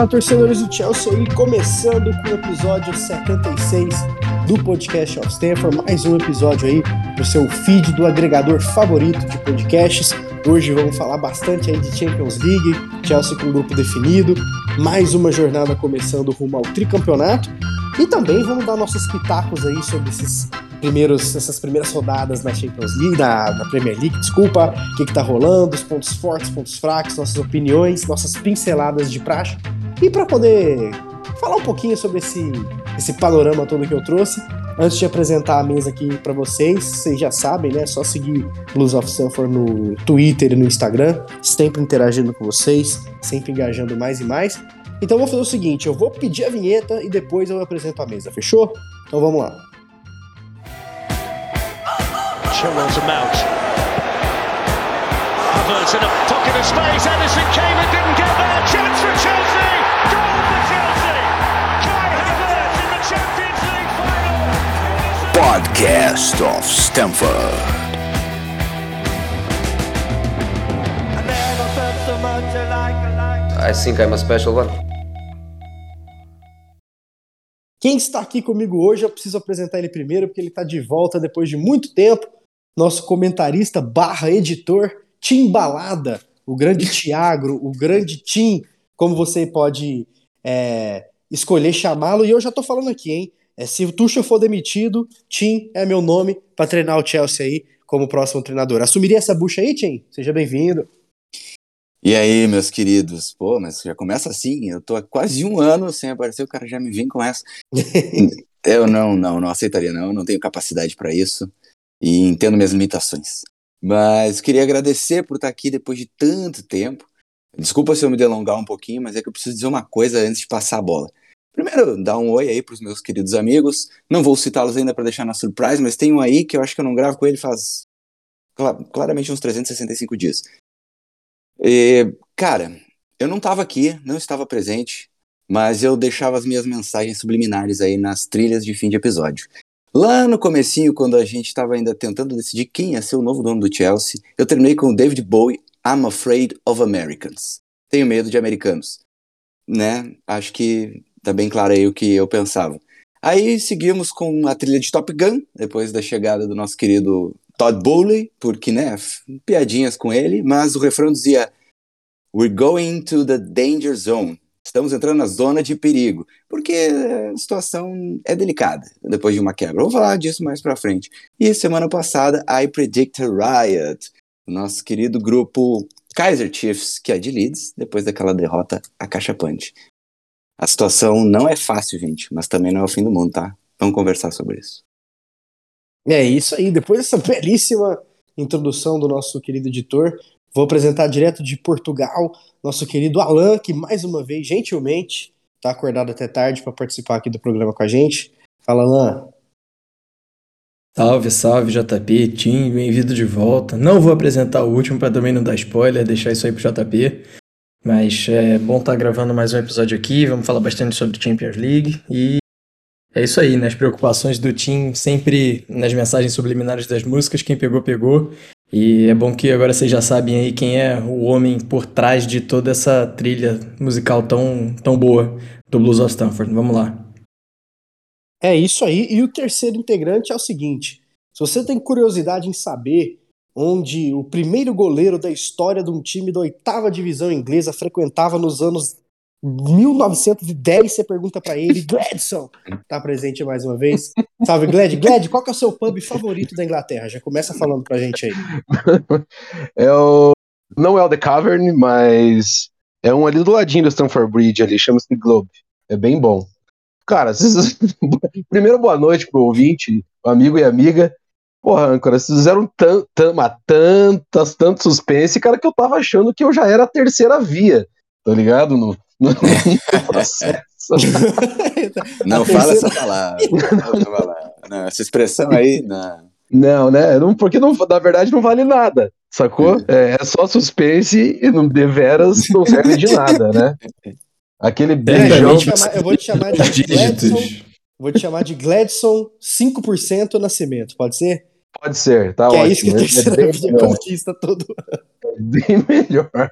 Fala, torcedores do Chelsea aí, começando com o episódio 76 do Podcast of Stanford, mais um episódio aí do seu feed do agregador favorito de podcasts. Hoje vamos falar bastante aí de Champions League, Chelsea com grupo definido, mais uma jornada começando rumo ao tricampeonato e também vamos dar nossos pitacos aí sobre esses primeiros, essas primeiras rodadas na Champions League, na, na Premier League, desculpa, o que, que tá rolando, os pontos fortes, pontos fracos, nossas opiniões, nossas pinceladas de praxe. E para poder falar um pouquinho sobre esse, esse panorama todo que eu trouxe, antes de apresentar a mesa aqui para vocês, vocês já sabem, né? É só seguir Blues of Sanford no Twitter e no Instagram, sempre interagindo com vocês, sempre engajando mais e mais. Então vou fazer o seguinte, eu vou pedir a vinheta e depois eu apresento a mesa, fechou? Então vamos lá. Chilwell Mount. Havertz in a pocket of space, came and didn't get Podcast of Stamford. I think I'm a special one. Quem está aqui comigo hoje, eu preciso apresentar ele primeiro, porque ele está de volta depois de muito tempo. Nosso comentarista barra editor, Tim Balada, o grande Tiagro, o grande Tim, como você pode é, escolher chamá-lo. E eu já estou falando aqui, hein? É, se o Tuchel for demitido, Tim é meu nome para treinar o Chelsea aí como próximo treinador. Assumiria essa bucha aí, Tim? Seja bem-vindo. E aí, meus queridos? Pô, mas já começa assim. Eu tô há quase um ano sem aparecer, o cara já me vem com essa. eu não, não, não aceitaria, não. Eu não tenho capacidade para isso e entendo minhas limitações. Mas queria agradecer por estar aqui depois de tanto tempo. Desculpa se eu me delongar um pouquinho, mas é que eu preciso dizer uma coisa antes de passar a bola. Primeiro, dar um oi aí pros meus queridos amigos. Não vou citá-los ainda para deixar na surprise, mas tem um aí que eu acho que eu não gravo com ele faz claramente uns 365 dias. E, cara, eu não estava aqui, não estava presente, mas eu deixava as minhas mensagens subliminares aí nas trilhas de fim de episódio. Lá no comecinho, quando a gente estava ainda tentando decidir quem ia ser o novo dono do Chelsea, eu terminei com o David Bowie, I'm Afraid of Americans. Tenho medo de americanos. Né? Acho que tá bem claro aí o que eu pensava. Aí seguimos com a trilha de Top Gun, depois da chegada do nosso querido Todd Bowley, porque, né, piadinhas com ele, mas o refrão dizia We're going to the danger zone. Estamos entrando na zona de perigo, porque a situação é delicada depois de uma quebra. Vou falar disso mais pra frente. E semana passada, I Predict a Riot, nosso querido grupo Kaiser Chiefs, que é de Leeds, depois daquela derrota a Punch. A situação não é fácil, gente, mas também não é o fim do mundo, tá? Vamos conversar sobre isso. É isso aí. Depois dessa belíssima introdução do nosso querido editor, vou apresentar direto de Portugal nosso querido Alan, que mais uma vez, gentilmente, está acordado até tarde para participar aqui do programa com a gente. Fala, Alan. Salve, salve, JP, Tim, bem-vindo de volta. Não vou apresentar o último para também não dar spoiler, deixar isso aí pro JP. Mas é bom estar tá gravando mais um episódio aqui. Vamos falar bastante sobre Champions League. E é isso aí, né? As preocupações do Tim sempre nas mensagens subliminares das músicas. Quem pegou, pegou. E é bom que agora vocês já sabem aí quem é o homem por trás de toda essa trilha musical tão, tão boa do Blues of Stanford. Vamos lá. É isso aí. E o terceiro integrante é o seguinte: se você tem curiosidade em saber onde o primeiro goleiro da história de um time da oitava divisão inglesa frequentava nos anos 1910, você pergunta para ele, Gladson, tá presente mais uma vez. Salve, Glad. Glad, qual que é o seu pub favorito da Inglaterra? Já começa falando pra gente aí. É o... Não é o The Cavern, mas é um ali do ladinho do Stamford Bridge ali, chama-se Globe. É bem bom. Cara, vocês... primeiro boa noite pro ouvinte, amigo e amiga. Porra, Âncora, vocês fizeram tan, tan, tantas, tanto suspense, cara, que eu tava achando que eu já era a terceira via, tá ligado? No, no, no processo. não fala essa palavra. Não, essa expressão aí, não. Não, né? Não, porque não, na verdade não vale nada, sacou? É, é só suspense e não deveras não serve de nada, né? Aquele beijão. Eu vou chamar, eu vou te chamar de Gladson. Vou te chamar de Gladson 5% Nascimento, pode ser? Pode ser, tá que ótimo. É isso que a terceira é via conquista todo ano. É bem melhor.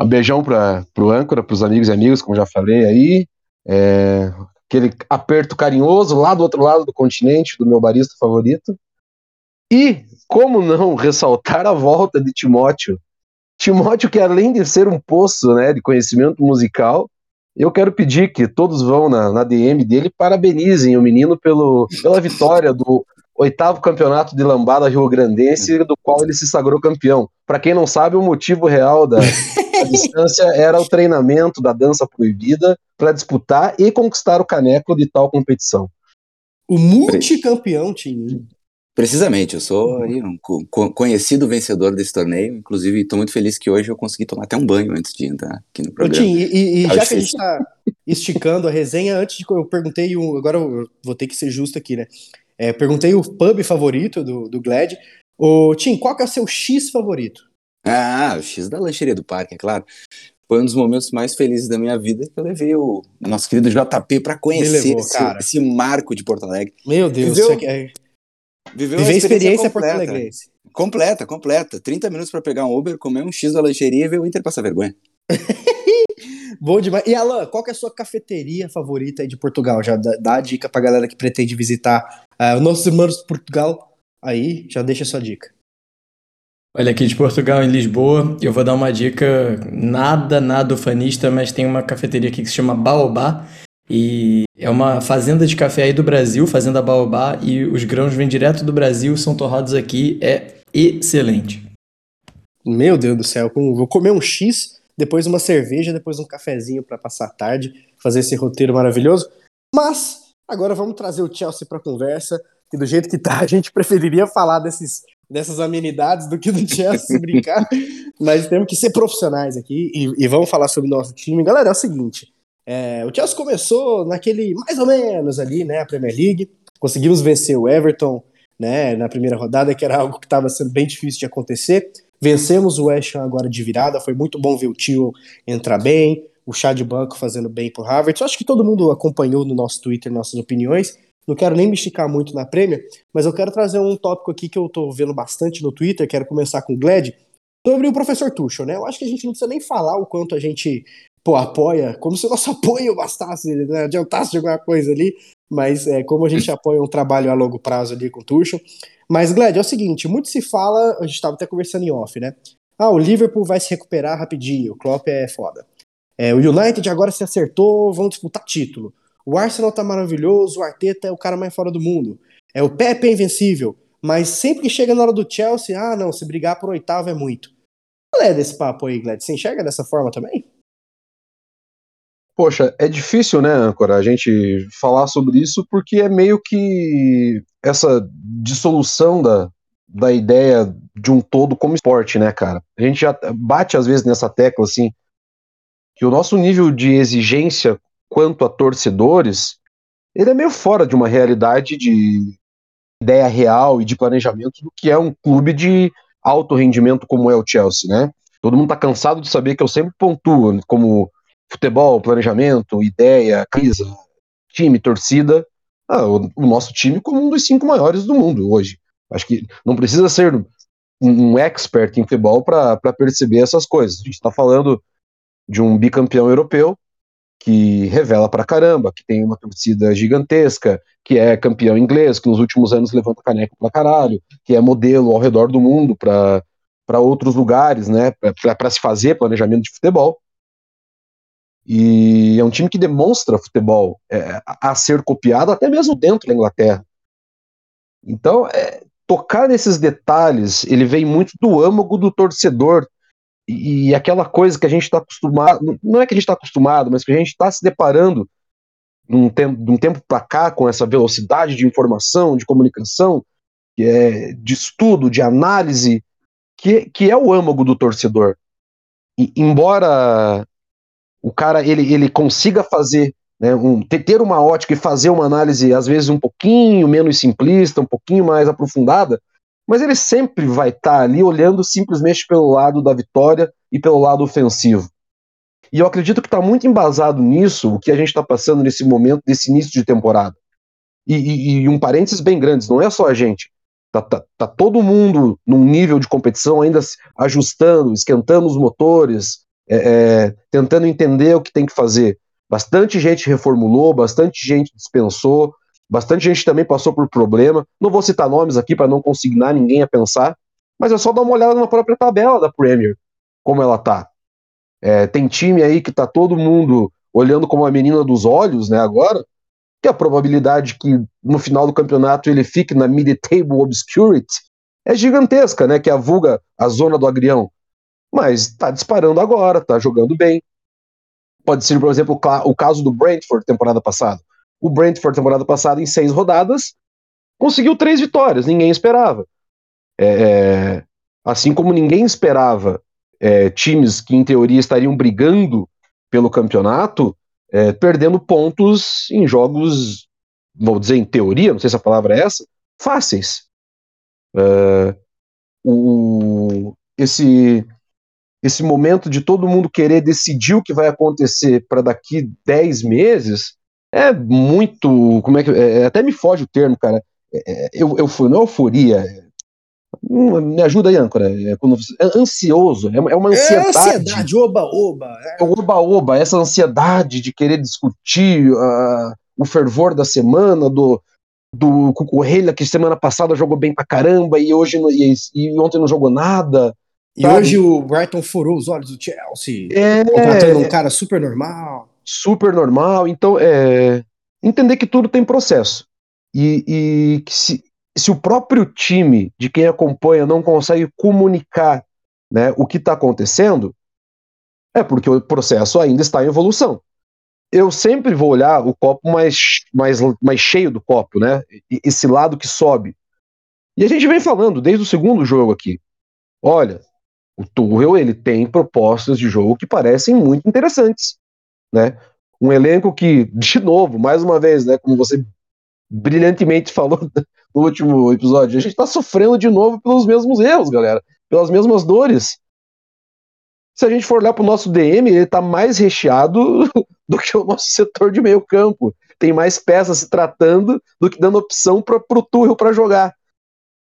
Um beijão para o âncora, para os amigos e amigos, como já falei aí. É, aquele aperto carinhoso lá do outro lado do continente, do meu barista favorito. E como não ressaltar a volta de Timóteo? Timóteo, que além de ser um poço né, de conhecimento musical, eu quero pedir que todos vão na, na DM dele parabenizem o menino pelo, pela vitória do oitavo campeonato de lambada rio-grandense, do qual ele se sagrou campeão. Para quem não sabe, o motivo real da, da distância era o treinamento da dança proibida para disputar e conquistar o caneco de tal competição. O multicampeão, Tim. Precisamente, eu sou aí, um conhecido vencedor desse torneio, inclusive estou muito feliz que hoje eu consegui tomar até um banho antes de entrar aqui no programa. Tim, e, e tá já difícil. que a gente está esticando a resenha, antes de eu perguntei, agora eu vou ter que ser justo aqui, né? É, perguntei o pub favorito do, do Glad. Ô, Tim, qual que é o seu X favorito? Ah, o X da lancheria do parque, é claro. Foi um dos momentos mais felizes da minha vida que eu levei o nosso querido JP para conhecer levou, esse, esse, marco de Porto Alegre. Meu Deus, viveu, é... viveu a experiência, experiência Porto Alegrense. Completa, completa. 30 minutos para pegar um Uber, comer um X da lancheria e ver o Inter passar vergonha. Bom demais. E Alan, qual que é a sua cafeteria favorita aí de Portugal? Já dá, dá a dica pra galera que pretende visitar uh, nossos irmãos de Portugal. Aí, já deixa a sua dica. Olha, aqui de Portugal, em Lisboa, eu vou dar uma dica nada, nada ufanista, mas tem uma cafeteria aqui que se chama Baobá. E é uma fazenda de café aí do Brasil, Fazenda Baobá, e os grãos vêm direto do Brasil, são torrados aqui, é excelente. Meu Deus do céu, vou comer um X depois uma cerveja, depois um cafezinho para passar a tarde, fazer esse roteiro maravilhoso. Mas agora vamos trazer o Chelsea para conversa, que do jeito que tá, a gente preferiria falar desses, dessas amenidades do que do Chelsea brincar, mas temos que ser profissionais aqui e, e, vamos falar sobre o nosso time. Galera, é o seguinte, é, o Chelsea começou naquele mais ou menos ali, né, a Premier League, conseguimos vencer o Everton, né, na primeira rodada, que era algo que estava sendo bem difícil de acontecer. Vencemos o West Ham agora de virada, foi muito bom ver o Tio entrar bem, o chá de banco fazendo bem pro Harvard. Eu acho que todo mundo acompanhou no nosso Twitter nossas opiniões. Não quero nem me esticar muito na Premier, mas eu quero trazer um tópico aqui que eu tô vendo bastante no Twitter, quero começar com o Glad, sobre o professor Tuchel, né? Eu acho que a gente não precisa nem falar o quanto a gente pô, apoia, como se o nosso apoio bastasse, né? adiantasse alguma coisa ali, mas é, como a gente apoia um trabalho a longo prazo ali com o Tuchel. Mas, Gled, é o seguinte, muito se fala, a gente estava até conversando em off, né? Ah, o Liverpool vai se recuperar rapidinho, o Klopp é foda. É, o United agora se acertou, vão disputar título. O Arsenal tá maravilhoso, o Arteta é o cara mais fora do mundo. É o Pepe é invencível, mas sempre que chega na hora do Chelsea, ah, não, se brigar por oitavo é muito. Qual é desse papo aí, Gled? Você enxerga dessa forma também? Poxa, é difícil, né, Ancora, a gente falar sobre isso porque é meio que essa dissolução da, da ideia de um todo como esporte, né, cara? A gente já bate às vezes nessa tecla, assim, que o nosso nível de exigência quanto a torcedores, ele é meio fora de uma realidade de ideia real e de planejamento do que é um clube de alto rendimento como é o Chelsea, né? Todo mundo tá cansado de saber que eu sempre pontuo como futebol, planejamento, ideia, crise, time, torcida, ah, o, o, nosso time como um dos cinco maiores do mundo hoje. Acho que não precisa ser um, expert em futebol para perceber essas coisas. A gente está falando de um bicampeão europeu que revela pra caramba, que tem uma torcida gigantesca, que é campeão inglês, que nos últimos anos levanta caneco pra caralho, que é modelo ao redor do mundo para outros lugares, né, para se fazer planejamento de futebol. E é um time que demonstra futebol é, a ser copiado até mesmo dentro da Inglaterra. Então, é, tocar nesses detalhes, ele vem muito do âmago do torcedor. E, e aquela coisa que a gente está acostumado, não é que a gente está acostumado, mas que a gente está se deparando num tempo, de um tempo para cá com essa velocidade de informação, de comunicação, que é, de estudo, de análise, que, que é o âmago do torcedor. E, embora o cara ele, ele consiga fazer, né, um, ter uma ótica e fazer uma análise, às vezes, um pouquinho menos simplista, um pouquinho mais aprofundada, mas ele sempre vai estar tá ali olhando simplesmente pelo lado da vitória e pelo lado ofensivo. E eu acredito que está muito embasado nisso o que a gente está passando nesse momento, desse início de temporada. E, e, e, um parênteses bem grande, não é só a gente. Tá, tá, tá, todo mundo num nível de competição ainda ajustando, esquentando os motores, é, é, tentando entender o que tem que fazer. Bastante gente reformulou, bastante gente dispensou, bastante gente também passou por problema. Não vou citar nomes aqui para não consignar ninguém a pensar, mas é só dar uma olhada na própria tabela da Premier, como ela tá. É, tem time aí que tá todo mundo olhando como a menina dos olhos, né, agora, que a probabilidade que no final do campeonato ele fique na mid-table obscurity é gigantesca, né, que é a vulga a zona do agrião. Mas tá disparando agora, tá jogando bem. Pode ser, por exemplo, o caso do Brentford temporada passada. O Brentford temporada passada, em seis rodadas, conseguiu três vitórias, ninguém esperava. É, é assim como ninguém esperava é, times que, em teoria, estariam brigando pelo campeonato, é, perdendo pontos em jogos, vou dizer em teoria, não sei se a palavra é essa, fáceis. É, o, esse, esse momento de todo mundo querer decidir o que vai acontecer para daqui 10 meses é muito. Como é que. É, até me foge o termo, cara. É, eu, eu fui, não é euforia, Hum, me ajuda aí, âncora. É, quando, é ansioso, é uma, é uma ansiedade. É ansiedade, oba-oba. É oba-oba, essa ansiedade de querer discutir uh, o fervor da semana, do, do Cucurrelha, que semana passada jogou bem pra caramba e hoje e, e ontem não jogou nada. E sabe? hoje o Brighton furou os olhos do Chelsea, é, contratando um cara super normal. Super normal, então é entender que tudo tem processo. E, e que se, se o próprio time de quem acompanha não consegue comunicar né, o que está acontecendo, é porque o processo ainda está em evolução. Eu sempre vou olhar o copo mais, mais, mais cheio do copo, né? Esse lado que sobe. E a gente vem falando desde o segundo jogo aqui. Olha, o Tuchel ele tem propostas de jogo que parecem muito interessantes, né? Um elenco que, de novo, mais uma vez, né, como você brilhantemente falou no último episódio. A gente tá sofrendo de novo pelos mesmos erros, galera. Pelas mesmas dores. Se a gente for olhar pro nosso DM, ele tá mais recheado do que o nosso setor de meio campo. Tem mais peças se tratando do que dando opção para pro Tuchel para jogar.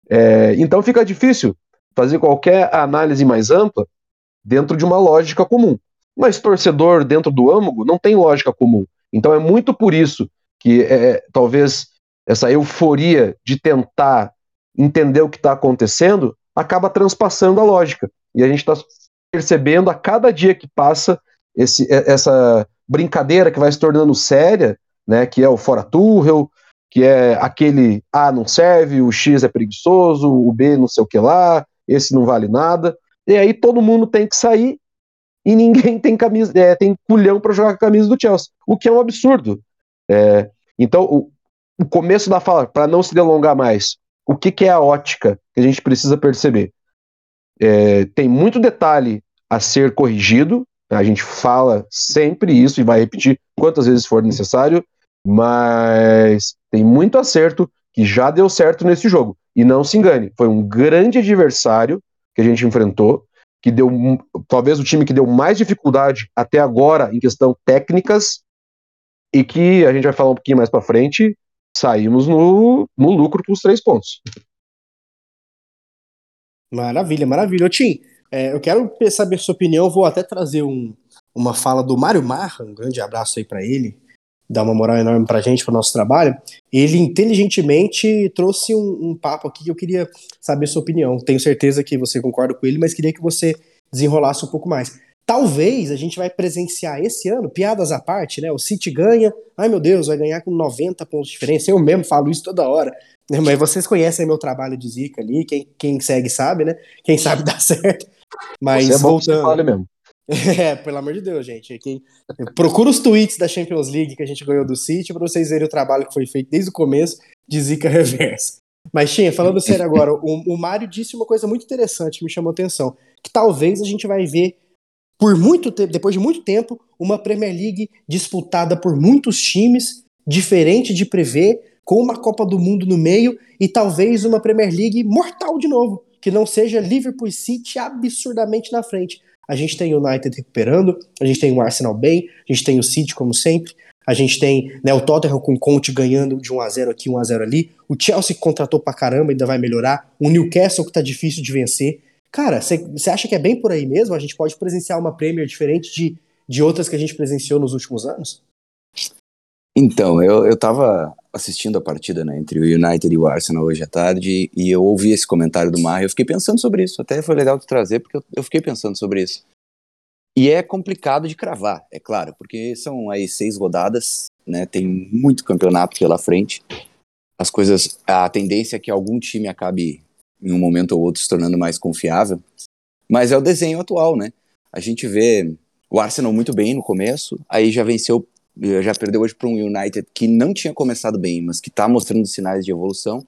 É, então fica difícil fazer qualquer análise mais ampla dentro de uma lógica comum. Mas torcedor dentro do âmago não tem lógica comum. Então é muito por isso que é, talvez essa euforia de tentar entender o que está acontecendo acaba transpassando a lógica. E a gente está percebendo a cada dia que passa esse, essa brincadeira que vai se tornando séria, né, que é o fora Turrel, que é aquele A não serve, o X é preguiçoso, o B não sei o que lá, esse não vale nada. E aí todo mundo tem que sair e ninguém tem camisa, é, tem culhão para jogar com a camisa do Chelsea, o que é um absurdo. É, então, o, o, começo da fala, para não se delongar mais, o que, que, é a ótica que a gente precisa perceber? É, tem muito detalhe a ser corrigido, a gente fala sempre isso e vai repetir quantas vezes for necessário, mas tem muito acerto que já deu certo nesse jogo. E não se engane, foi um grande adversário que a gente enfrentou, que deu talvez o time que deu mais dificuldade até agora em questão técnicas e que a gente vai falar um pouquinho mais para frente, saímos no, no lucro com os três pontos. Maravilha, maravilha. Ô, Tim, é, eu quero saber sua opinião, vou até trazer um, uma fala do Mário Marra, um grande abraço aí para ele, dá uma moral enorme pra gente, pro nosso trabalho. Ele inteligentemente trouxe um, um papo aqui que eu queria saber a sua opinião. Tenho certeza que você concorda com ele, mas queria que você desenrolasse um pouco mais. Talvez a gente vai presenciar esse ano, piadas à parte, né? O City ganha, ai meu Deus, vai ganhar com 90 pontos de diferença. Eu mesmo falo isso toda hora. Né? Mas vocês conhecem meu trabalho de zica ali, quem, quem segue sabe, né? Quem sabe dá certo. Mas Você é voltando. Fale mesmo. É, pelo amor de Deus, gente. Quem... Procura os tweets da Champions League que a gente ganhou do City para vocês verem o trabalho que foi feito desde o começo de zica reversa. Mas, Tinha, falando sério agora, o, o Mário disse uma coisa muito interessante que me chamou a atenção: que talvez a gente vai ver por muito tempo, depois de muito tempo, uma Premier League disputada por muitos times, diferente de prever, com uma Copa do Mundo no meio e talvez uma Premier League mortal de novo, que não seja Liverpool e City absurdamente na frente. A gente tem o United recuperando, a gente tem o Arsenal bem, a gente tem o City como sempre, a gente tem né, o Tottenham com o Conte ganhando de 1 a 0 aqui, 1 a 0 ali, o Chelsea que contratou pra caramba, ainda vai melhorar, o Newcastle que tá difícil de vencer, Cara, você acha que é bem por aí mesmo? A gente pode presenciar uma Premier diferente de, de outras que a gente presenciou nos últimos anos? Então, eu, eu tava assistindo a partida né, entre o United e o Arsenal hoje à tarde e eu ouvi esse comentário do Mar e eu fiquei pensando sobre isso. Até foi legal de trazer porque eu, eu fiquei pensando sobre isso. E é complicado de cravar, é claro, porque são aí seis rodadas, né? Tem muito campeonato pela frente. As coisas, a tendência é que algum time acabe em um momento ou outro se tornando mais confiável. Mas é o desenho atual, né? A gente vê o Arsenal muito bem no começo, aí já venceu, já perdeu hoje para um United que não tinha começado bem, mas que está mostrando sinais de evolução.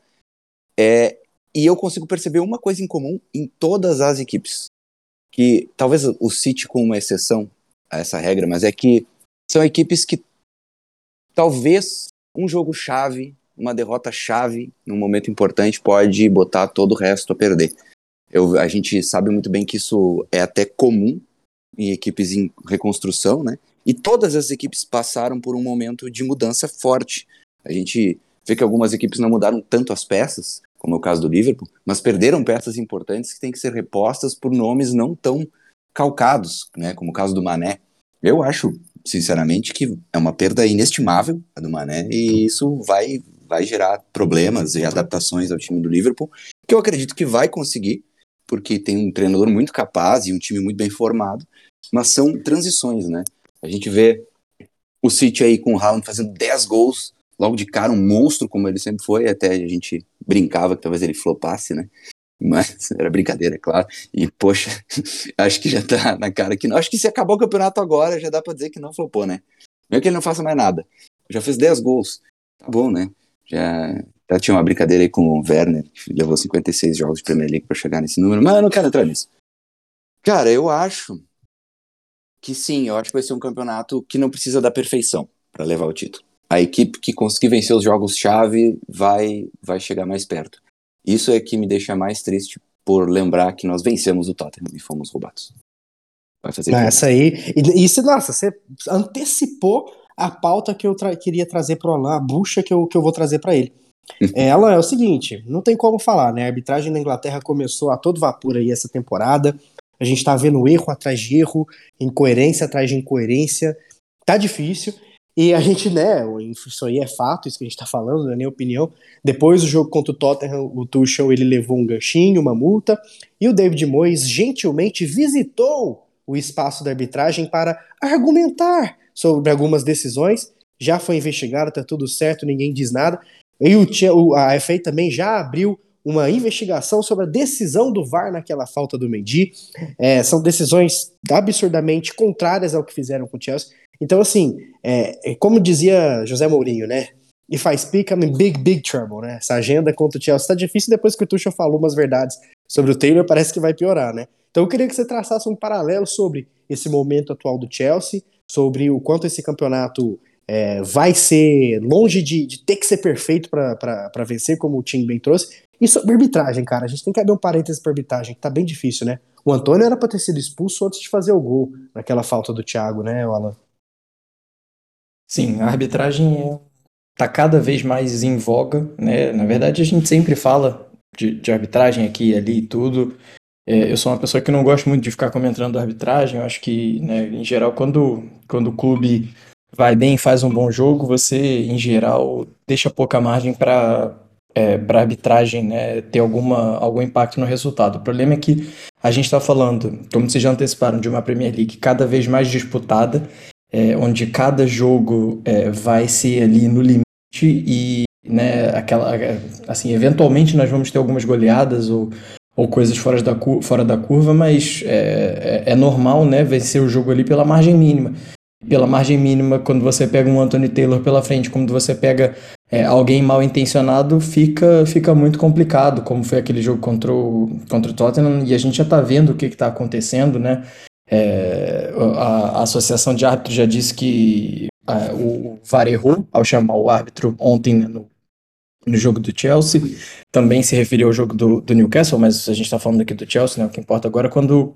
É, e eu consigo perceber uma coisa em comum em todas as equipes, que talvez o City com uma exceção a essa regra, mas é que são equipes que talvez um jogo chave uma derrota chave num momento importante pode botar todo o resto a perder. Eu, a gente sabe muito bem que isso é até comum em equipes em reconstrução, né? E todas as equipes passaram por um momento de mudança forte. A gente vê que algumas equipes não mudaram tanto as peças, como é o caso do Liverpool, mas perderam peças importantes que têm que ser repostas por nomes não tão calcados, né? Como o caso do Mané. Eu acho, sinceramente, que é uma perda inestimável a do Mané e isso vai vai gerar problemas e adaptações ao time do Liverpool, que eu acredito que vai conseguir, porque tem um treinador muito capaz e um time muito bem formado, mas são transições, né? A gente vê o City aí com o Haaland fazendo 10 gols logo de cara, um monstro como ele sempre foi, até a gente brincava que talvez ele flopasse, né? Mas era brincadeira, é claro. E, poxa, acho que já tá na cara que não. Acho que se acabar o campeonato agora, já dá pra dizer que não flopou, né? Mesmo que ele não faça mais nada. Já fez 10 gols. Tá bom, né? Já, já tinha uma brincadeira aí com o Werner, que levou 56 jogos de Premier League para chegar nesse número, mas eu não quero entrar nisso. Cara, eu acho que sim, eu acho que vai ser um campeonato que não precisa da perfeição para levar o título. A equipe que conseguir vencer os jogos-chave vai, vai chegar mais perto. Isso é que me deixa mais triste por lembrar que nós vencemos o Tottenham e fomos roubados. Vai fazer. Essa aí. Isso, nossa, você antecipou a pauta que eu tra queria trazer para o Alain, a bucha que eu, que eu vou trazer para ele. é, Alan, é o seguinte, não tem como falar, né? A arbitragem na Inglaterra começou a todo vapor aí essa temporada. A gente tá vendo erro atrás de erro, incoerência atrás de incoerência. Tá difícil. E a gente, né, isso aí é fato, isso que a gente tá falando, não é nem opinião. Depois do jogo contra o Tottenham, o Tuchel ele levou um ganchinho, uma multa, e o David Moyes gentilmente visitou o espaço da arbitragem para argumentar sobre algumas decisões. Já foi investigado, tá tudo certo, ninguém diz nada. E o, a FA também já abriu uma investigação sobre a decisão do VAR naquela falta do Mendy. É, são decisões absurdamente contrárias ao que fizeram com o Chelsea. Então, assim, é, é como dizia José Mourinho, né? If I speak, I'm in big, big trouble, né? Essa agenda contra o Chelsea tá difícil depois que o Tuchel falou umas verdades sobre o Taylor, parece que vai piorar, né? Então eu queria que você traçasse um paralelo sobre esse momento atual do Chelsea, sobre o quanto esse campeonato é, vai ser longe de, de, ter que ser perfeito para vencer, como o time bem trouxe. E sobre arbitragem, cara, a gente tem que abrir um parênteses para arbitragem, que tá bem difícil, né? O Antônio era para ter sido expulso antes de fazer o gol, naquela falta do Thiago, né, Alan? Sim, a arbitragem tá cada vez mais em voga, né? Na verdade, a gente sempre fala de, de arbitragem aqui e ali e tudo. É, eu sou uma pessoa que não gosto muito de ficar comentando arbitragem. Eu acho que, né, em geral, quando, quando o clube vai bem, faz um bom jogo, você, em geral, deixa pouca margem para é, para arbitragem né, ter alguma, algum impacto no resultado. O problema é que a gente está falando, como vocês já anteciparam, de uma Premier League cada vez mais disputada, é, onde cada jogo é, vai ser ali no limite e né, aquela, assim, eventualmente nós vamos ter algumas goleadas ou ou coisas fora da, fora da curva, mas é, é, é, normal, né, vencer o jogo ali pela margem mínima. Pela margem mínima, quando você pega um Anthony Taylor pela frente, quando você pega é, alguém mal intencionado, fica, fica muito complicado, como foi aquele jogo contra o, contra o Tottenham, e a gente já está vendo o que está acontecendo, né? É, a, a, Associação de Árbitros já disse que a, o VAR errou ao chamar o árbitro ontem né, no no jogo do Chelsea. Também se referiu ao jogo do, do Newcastle, mas a gente está falando aqui do Chelsea, né? O que importa agora é quando.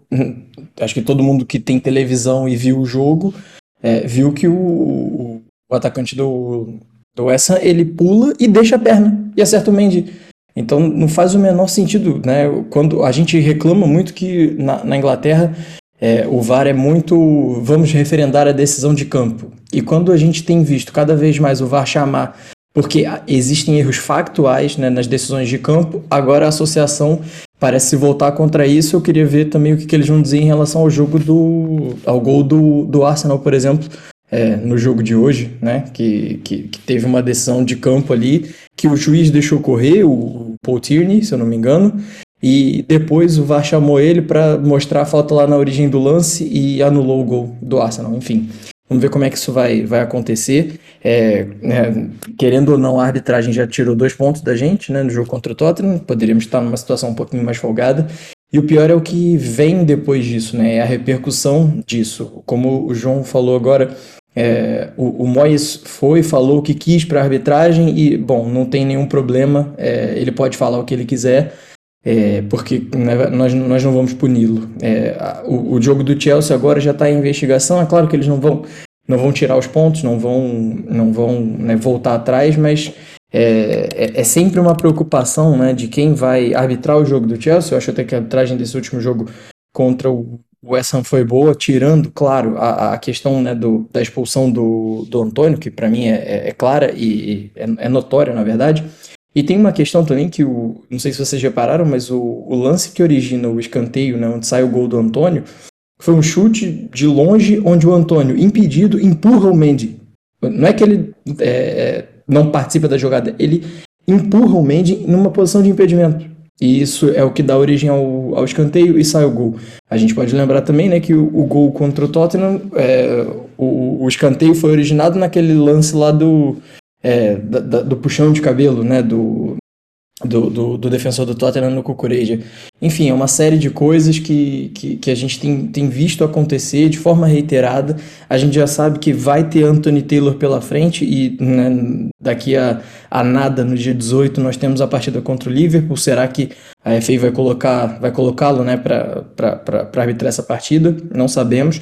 Acho que todo mundo que tem televisão e viu o jogo é, viu que o, o, atacante do, do West Ham, ele pula e deixa a perna e acerta o Mendy. Então não faz o menor sentido, né? Quando a gente reclama muito que na, na Inglaterra é, o VAR é muito. Vamos referendar a decisão de campo. E quando a gente tem visto cada vez mais o VAR chamar. Porque existem erros factuais né, nas decisões de campo, agora a associação parece se voltar contra isso. Eu queria ver também o que, que eles vão dizer em relação ao jogo do. ao gol do, do Arsenal, por exemplo, é, no jogo de hoje, né? Que, que, que, teve uma decisão de campo ali que o juiz deixou correr, o Paul Tierney, se eu não me engano, e depois o VAR chamou ele para mostrar a falta lá na origem do lance e anulou o gol do Arsenal. Enfim, vamos ver como é que isso vai, vai acontecer. É, é, querendo ou não, a arbitragem já tirou dois pontos da gente né, no jogo contra o Tottenham. Poderíamos estar numa situação um pouquinho mais folgada. E o pior é o que vem depois disso, né? É a repercussão disso. Como o João falou agora, é, o, o Moyes foi, falou o que quis para a arbitragem e, bom, não tem nenhum problema, é, ele pode falar o que ele quiser, é, porque né, nós, nós não vamos puni-lo. É, o, o, jogo do Chelsea agora já está em investigação, é claro que eles não vão, não vão tirar os pontos, não vão, não vão né, voltar atrás, mas é, é, é, sempre uma preocupação né, de quem vai arbitrar o jogo do Chelsea. Eu acho até que a arbitragem desse último jogo contra o West Ham foi boa, tirando, claro, a, a questão né, do, da expulsão do, do Antônio, que para mim é, é, é, clara e, é, é, notória, na verdade. E tem uma questão também que, o, não sei se vocês repararam, mas o, o lance que origina o escanteio, né, onde sai o gol do Antônio, foi um chute de longe, onde o Antônio, impedido, empurra o Mendy. Não é que ele é, é não participa da jogada, ele empurra o Mendy numa posição de impedimento. E isso é o que dá origem ao, ao escanteio e sai o gol. A gente pode lembrar também né, que o, o gol contra o Tottenham, é, o, o, escanteio foi originado naquele lance lá do, é, da, da, do puxão de cabelo, né, do, do, do, do, defensor do Tottenham no Cucureja. Enfim, é uma série de coisas que, que, que, a gente tem, tem visto acontecer de forma reiterada. A gente já sabe que vai ter Anthony Taylor pela frente e né, daqui a, a nada, no dia 18, nós temos a partida contra o Liverpool. Será que a FA vai colocar vai colocá-lo né, para arbitrar essa partida? Não sabemos.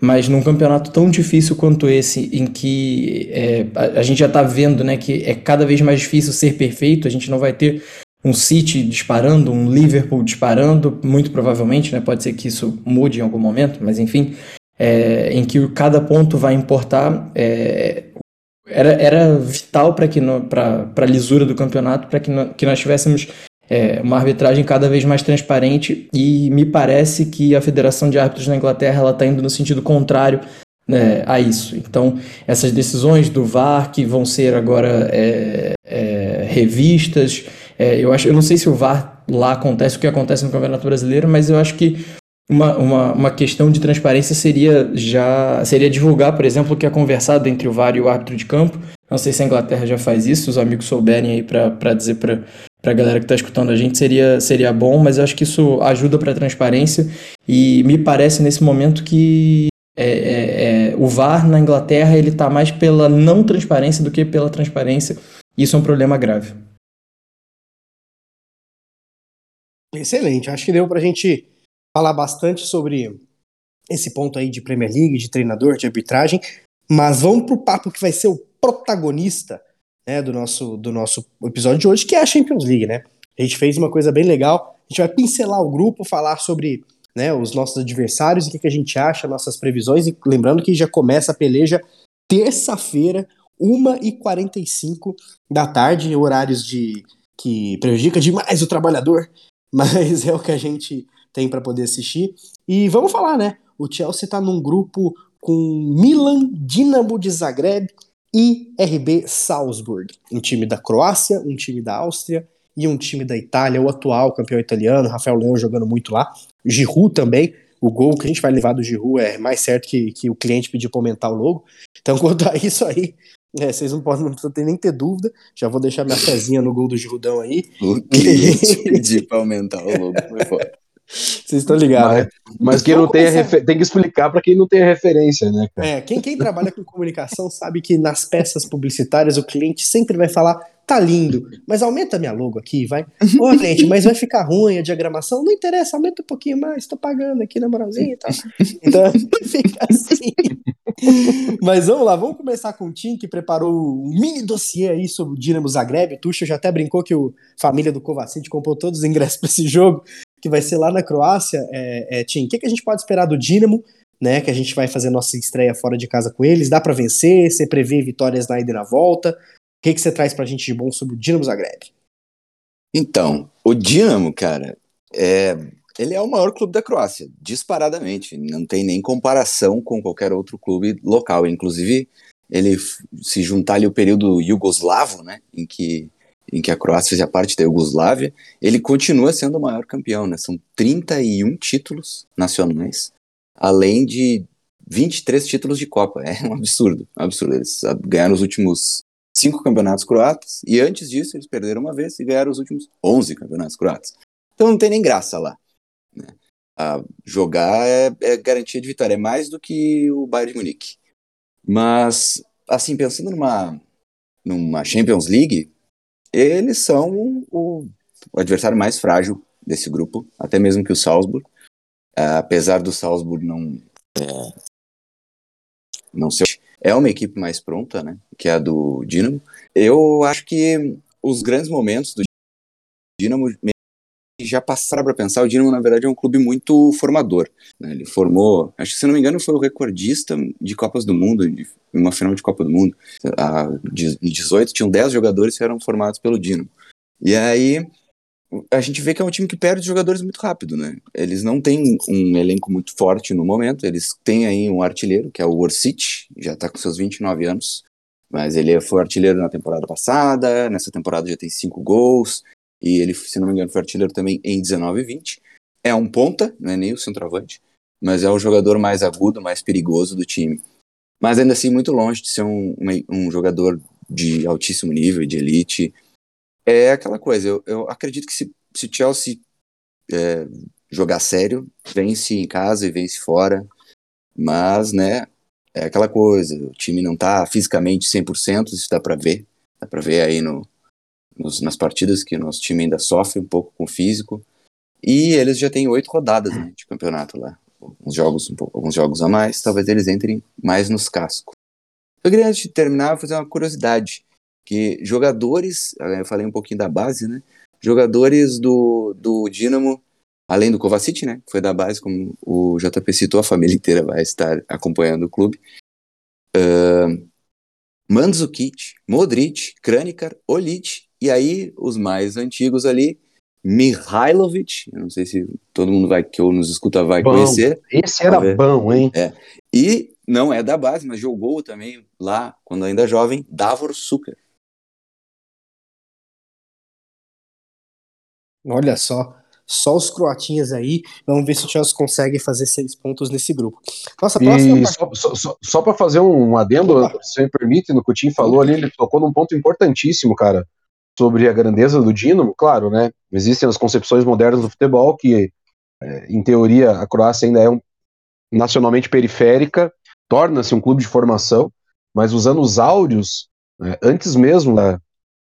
Mas num campeonato tão difícil quanto esse, em que é, a, a, gente já está vendo né, que é cada vez mais difícil ser perfeito, a gente não vai ter um City disparando, um Liverpool disparando, muito provavelmente, né, pode ser que isso mude em algum momento, mas enfim, é, em que cada ponto vai importar, é, era, era vital para a lisura do campeonato, para que, que nós tivéssemos é, uma arbitragem cada vez mais transparente e me parece que a Federação de Árbitros na Inglaterra está indo no sentido contrário né, a isso. Então, essas decisões do VAR que vão ser agora é, é, revistas, é, eu acho, eu não sei se o VAR lá acontece o que acontece no Campeonato Brasileiro, mas eu acho que uma, uma, uma questão de transparência seria já seria divulgar, por exemplo, o que é conversado entre o VAR e o árbitro de campo. Não sei se a Inglaterra já faz isso, se os amigos souberem aí para dizer para para a galera que está escutando a gente seria, seria bom, mas eu acho que isso ajuda para a transparência e me parece nesse momento que é, é, é, o VAR na Inglaterra ele está mais pela não transparência do que pela transparência. Isso é um problema grave. Excelente, acho que deu para a gente falar bastante sobre esse ponto aí de Premier League, de treinador, de arbitragem, mas vamos para o papo que vai ser o protagonista né, do, nosso, do nosso episódio de hoje, que é a Champions League, né? A gente fez uma coisa bem legal. A gente vai pincelar o grupo, falar sobre né, os nossos adversários, o que, que a gente acha, nossas previsões. E lembrando que já começa a peleja terça-feira, 1h45 da tarde, horários de que prejudica demais o trabalhador, mas é o que a gente tem para poder assistir. E vamos falar, né? O Chelsea está num grupo com Milan, Dinamo de Zagreb, e RB Salzburg, um time da Croácia, um time da Áustria e um time da Itália, o atual campeão italiano, Rafael Leão jogando muito lá, Giroud também, o gol que a gente vai levar do Giroud é mais certo que, que o cliente pediu para aumentar o logo, então quanto a isso aí, é, vocês não podem não nem ter dúvida, já vou deixar minha fezinha no gol do Girudão aí. O cliente pediu para aumentar o logo, foi foda. Vocês estão ligados. Mas, mas quem não tem refer... tem que explicar para quem não tem a referência, né? Cara? É, quem, quem trabalha com comunicação sabe que nas peças publicitárias o cliente sempre vai falar Tá lindo, mas aumenta minha logo aqui, vai. Ô, gente, mas vai ficar ruim a diagramação? Não interessa, aumenta um pouquinho mais, tô pagando aqui na moralzinha e tal. Então, fica assim. Mas vamos lá, vamos começar com o Tim, que preparou um mini dossiê aí sobre o Dinamo Zagreb. O Tuxa já até brincou que a família do Kovacic comprou todos os ingressos para esse jogo, que vai ser lá na Croácia. É, é, Tim, o que, que a gente pode esperar do Dinamo? Né, que a gente vai fazer nossa estreia fora de casa com eles. Dá para vencer? Você prevê vitórias na ida e na volta? que, que você traz pra gente de bom sobre o Dinamo Zagreb? Então, o Dinamo, cara, é, ele é o maior clube da Croácia, disparadamente. Não tem nem comparação com qualquer outro clube local. Inclusive, ele se juntar ali o período iugoslavo, né, em que, em que a Croácia fazia parte da Iugoslávia, ele continua sendo o maior campeão, né? São 31 títulos nacionais, além de 23 títulos de Copa. É um absurdo, um absurdo. Eles ganharam os últimos cinco campeonatos croatas, e antes disso eles perderam uma vez e ganharam os últimos 11 campeonatos croatas. Então não tem nem graça lá. Né? Jogar é, é, garantia de vitória, é mais do que o Bayern de Munique. Mas, assim, pensando numa, numa Champions League, eles são o, o adversário mais frágil desse grupo, até mesmo que o Salzburg. Uh, apesar do Salzburg não, é, não ser é uma equipe mais pronta, né? Que é a do Dinamo. Eu acho que os grandes momentos do Dinamo já passaram para pensar. O Dinamo, na verdade, é um clube muito formador. Né? Ele formou, acho que se não me engano, foi o recordista de Copas do Mundo, de uma final de Copa do Mundo. em 18 tinham 10 jogadores que eram formados pelo Dinamo. E aí a gente vê que é um time que perde jogadores muito rápido, né? Eles não têm um elenco muito forte no momento, eles têm aí um artilheiro, que é o Orsic, já está com seus 29 anos, mas ele foi artilheiro na temporada passada, nessa temporada já tem 5 gols, e ele, se não me engano, foi artilheiro também em 19 e 20. É um ponta, não é nem o centroavante, mas é o jogador mais agudo, mais perigoso do time. Mas ainda assim, muito longe de ser um, um jogador de altíssimo nível, de elite, é aquela coisa, eu, eu acredito que se, se o Chelsea é, jogar sério, vence em casa e vence fora, mas, né, é aquela coisa, o time não tá fisicamente 100%, isso dá para ver, dá para ver aí no, nos, nas partidas que o nosso time ainda sofre um pouco com o físico, e eles já têm oito rodadas né, de campeonato lá, alguns jogos, um pouco, alguns jogos a mais, talvez eles entrem mais nos cascos. Eu queria, antes de terminar, fazer uma curiosidade que jogadores, eu falei um pouquinho da base, né? Jogadores do, do Dinamo, além do Kovacic, né? Que foi da base, como o JP citou, a família inteira vai estar acompanhando o clube. Uh, Mandzukic, Modric, Kranikar, Olic, e aí os mais antigos ali, Mihailovic, eu não sei se todo mundo vai que ou nos escuta vai bom, conhecer. Esse era bom, hein? É. E não é da base, mas jogou também lá, quando ainda jovem, Davor Suker. Olha só, só os croatinhas aí. Vamos ver se o Chelsea consegue fazer seis pontos nesse grupo. Nossa, próxima. E só, só, só, só para fazer um adendo, Opa. se me permite, no que o Tim falou ali, ele tocou num ponto importantíssimo, cara, sobre a grandeza do Dinamo. Claro, né? Existem as concepções modernas do futebol que, é, em teoria, a Croácia ainda é um, nacionalmente periférica, torna-se um clube de formação, mas os anos áureos, né, antes mesmo da,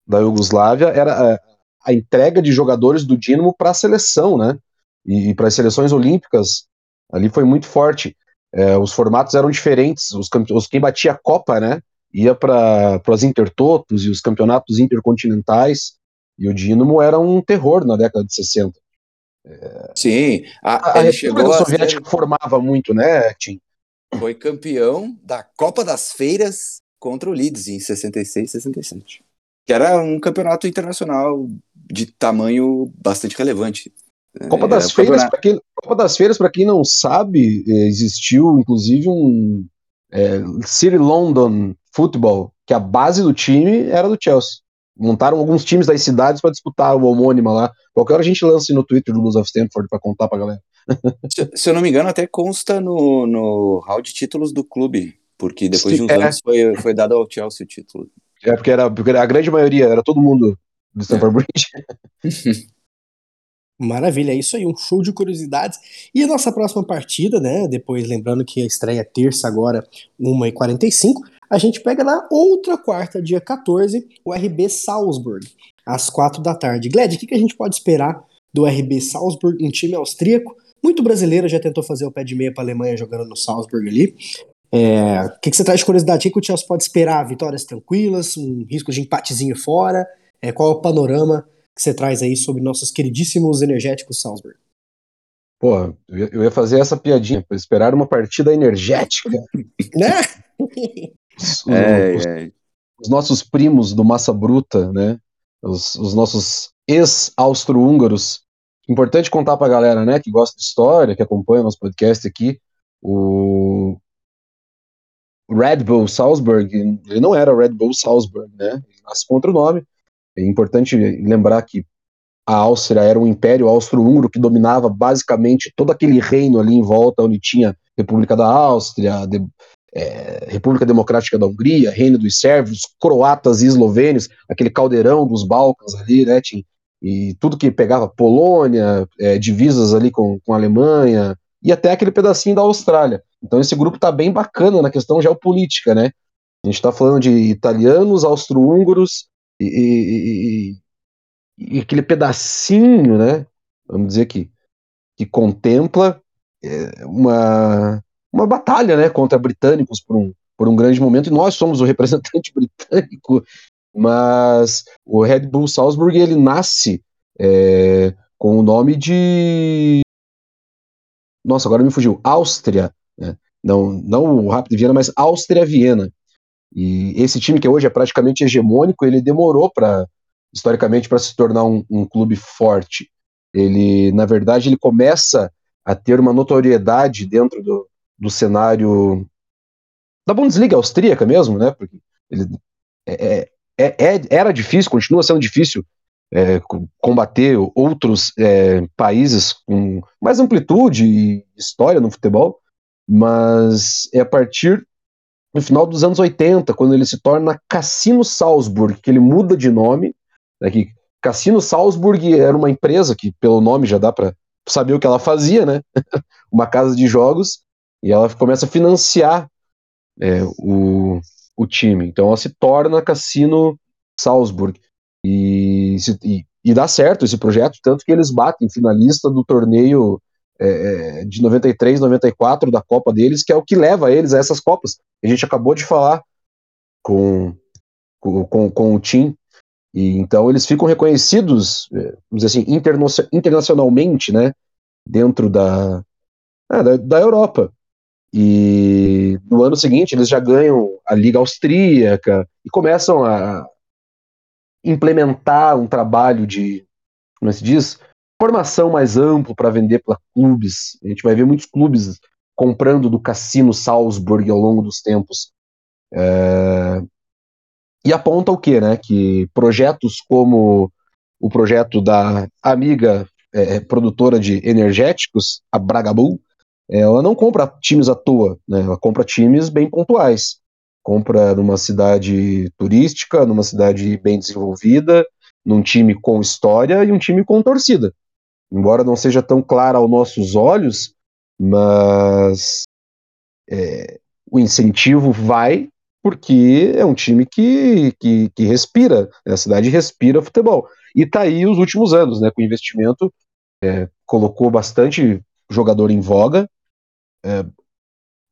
da Iugoslávia, era. É, a entrega de jogadores do Dinamo para a seleção, né? E, e para as seleções olímpicas ali foi muito forte. É, os formatos eram diferentes. Os, os quem batia a Copa, né? Ia para as Intertotos e os campeonatos intercontinentais. E o Dinamo era um terror na década de 60. É... Sim, a, a República Soviética ser... formava muito, né, Tim? Foi campeão da Copa das Feiras contra o Leeds em 66 67. Que era um campeonato internacional de tamanho bastante relevante. Copa das, é, Feiras, para quem, Copa das Feiras, para quem não sabe, é, existiu inclusive um é, City London Football, que a base do time era do Chelsea. Montaram alguns times das cidades para disputar o homônima lá. Qualquer hora a gente lança no Twitter do Blues of Stanford para contar para galera. se, se, eu não me engano, até consta no, no hall de títulos do clube, porque depois Sim, de uns é. anos foi, foi dado ao Chelsea o título. É, porque era, porque a grande maioria, era todo mundo do Stamford Bridge. Maravilha, é isso aí, um show de curiosidades. E a nossa próxima partida, né? Depois, lembrando que a estreia é terça agora, 1h45. A gente pega na outra quarta, dia 14, o RB Salzburg, às quatro da tarde. Gled, o que, que a gente pode esperar do RB Salzburg, um time austríaco? Muito brasileiro, já tentou fazer o pé de meia para a Alemanha jogando no Salzburg ali. É, o que, que você traz de curiosidade? O que o Chelsea pode esperar? Vitórias tranquilas, um risco de empatezinho fora? É, qual é o panorama que você traz aí sobre nossos queridíssimos energéticos Salzburg? Pô, eu ia fazer essa piadinha, para esperar uma partida energética. né? Os, é, os, é. os, nossos primos do Massa Bruta, né? Os, os nossos ex-austro-húngaros. Importante contar pra galera, né, que gosta de história, que acompanha o nosso podcast aqui, o Red Bull Salzburg, ele não era Red Bull Salzburg, né? Ele nasce com outro nome. É importante lembrar que a Áustria era um império austro-húngaro que dominava basicamente todo aquele reino ali em volta, onde tinha República da Áustria, é, República Democrática da Hungria, Reino dos Sérvios, croatas e eslovênios, aquele caldeirão dos Balcãs ali, né? E tudo que pegava Polônia, é, divisas ali com, com a Alemanha, e até aquele pedacinho da Austrália. Então esse grupo está bem bacana na questão geopolítica, né? A gente está falando de italianos, austro-húngaros e, e, e, e, aquele pedacinho, né? Vamos dizer que, que contempla é, uma, uma batalha, né? Contra britânicos por um, por um grande momento. E nós somos o representante britânico, mas o Red Bull Salzburg ele nasce é, com o nome de nossa, agora me fugiu, Áustria, né? não, não o Rapid Viena, mas Áustria-Viena. E esse time que hoje é praticamente hegemônico, ele demorou para historicamente para se tornar um, um, clube forte. Ele, na verdade, ele começa a ter uma notoriedade dentro do, do cenário da Bundesliga austríaca mesmo, né? Porque ele é, é, é, era difícil, continua sendo difícil é, combater outros é, países com mais amplitude e história no futebol, mas é a partir do final dos anos 80, quando ele se torna Cassino Salzburg, que ele muda de nome. Né, que Cassino Salzburg era uma empresa que, pelo nome, já dá para saber o que ela fazia, né? uma casa de jogos, e ela começa a financiar é, o, o time. Então ela se torna Cassino Salzburg. E, e, e, dá certo esse projeto, tanto que eles batem finalista do torneio é, é de 93, 94 da Copa deles, que é o que leva eles a essas Copas. A gente acabou de falar com, com, com, com o Tim. E então eles ficam reconhecidos, é, vamos dizer assim, interna internacionalmente, né, dentro da, é, da, da Europa. E no ano seguinte eles já ganham a Liga Austríaca e começam a, implementar um trabalho de, como é se diz, formação mais amplo para vender para clubes. A gente vai ver muitos clubes comprando do Cassino Salzburg ao longo dos tempos. É... E aponta o quê, né? Que projetos como o projeto da amiga é, produtora de energéticos, a Bragabull, ela não compra times à toa, né? Ela compra times bem pontuais compra numa cidade turística, numa cidade bem desenvolvida, num time com história e um time com torcida. Embora não seja tão clara aos nossos olhos, mas é, o incentivo vai porque é um time que, que, que respira, né? a cidade respira futebol. E tá aí os últimos anos, né, com investimento, é, colocou bastante jogador em voga, é,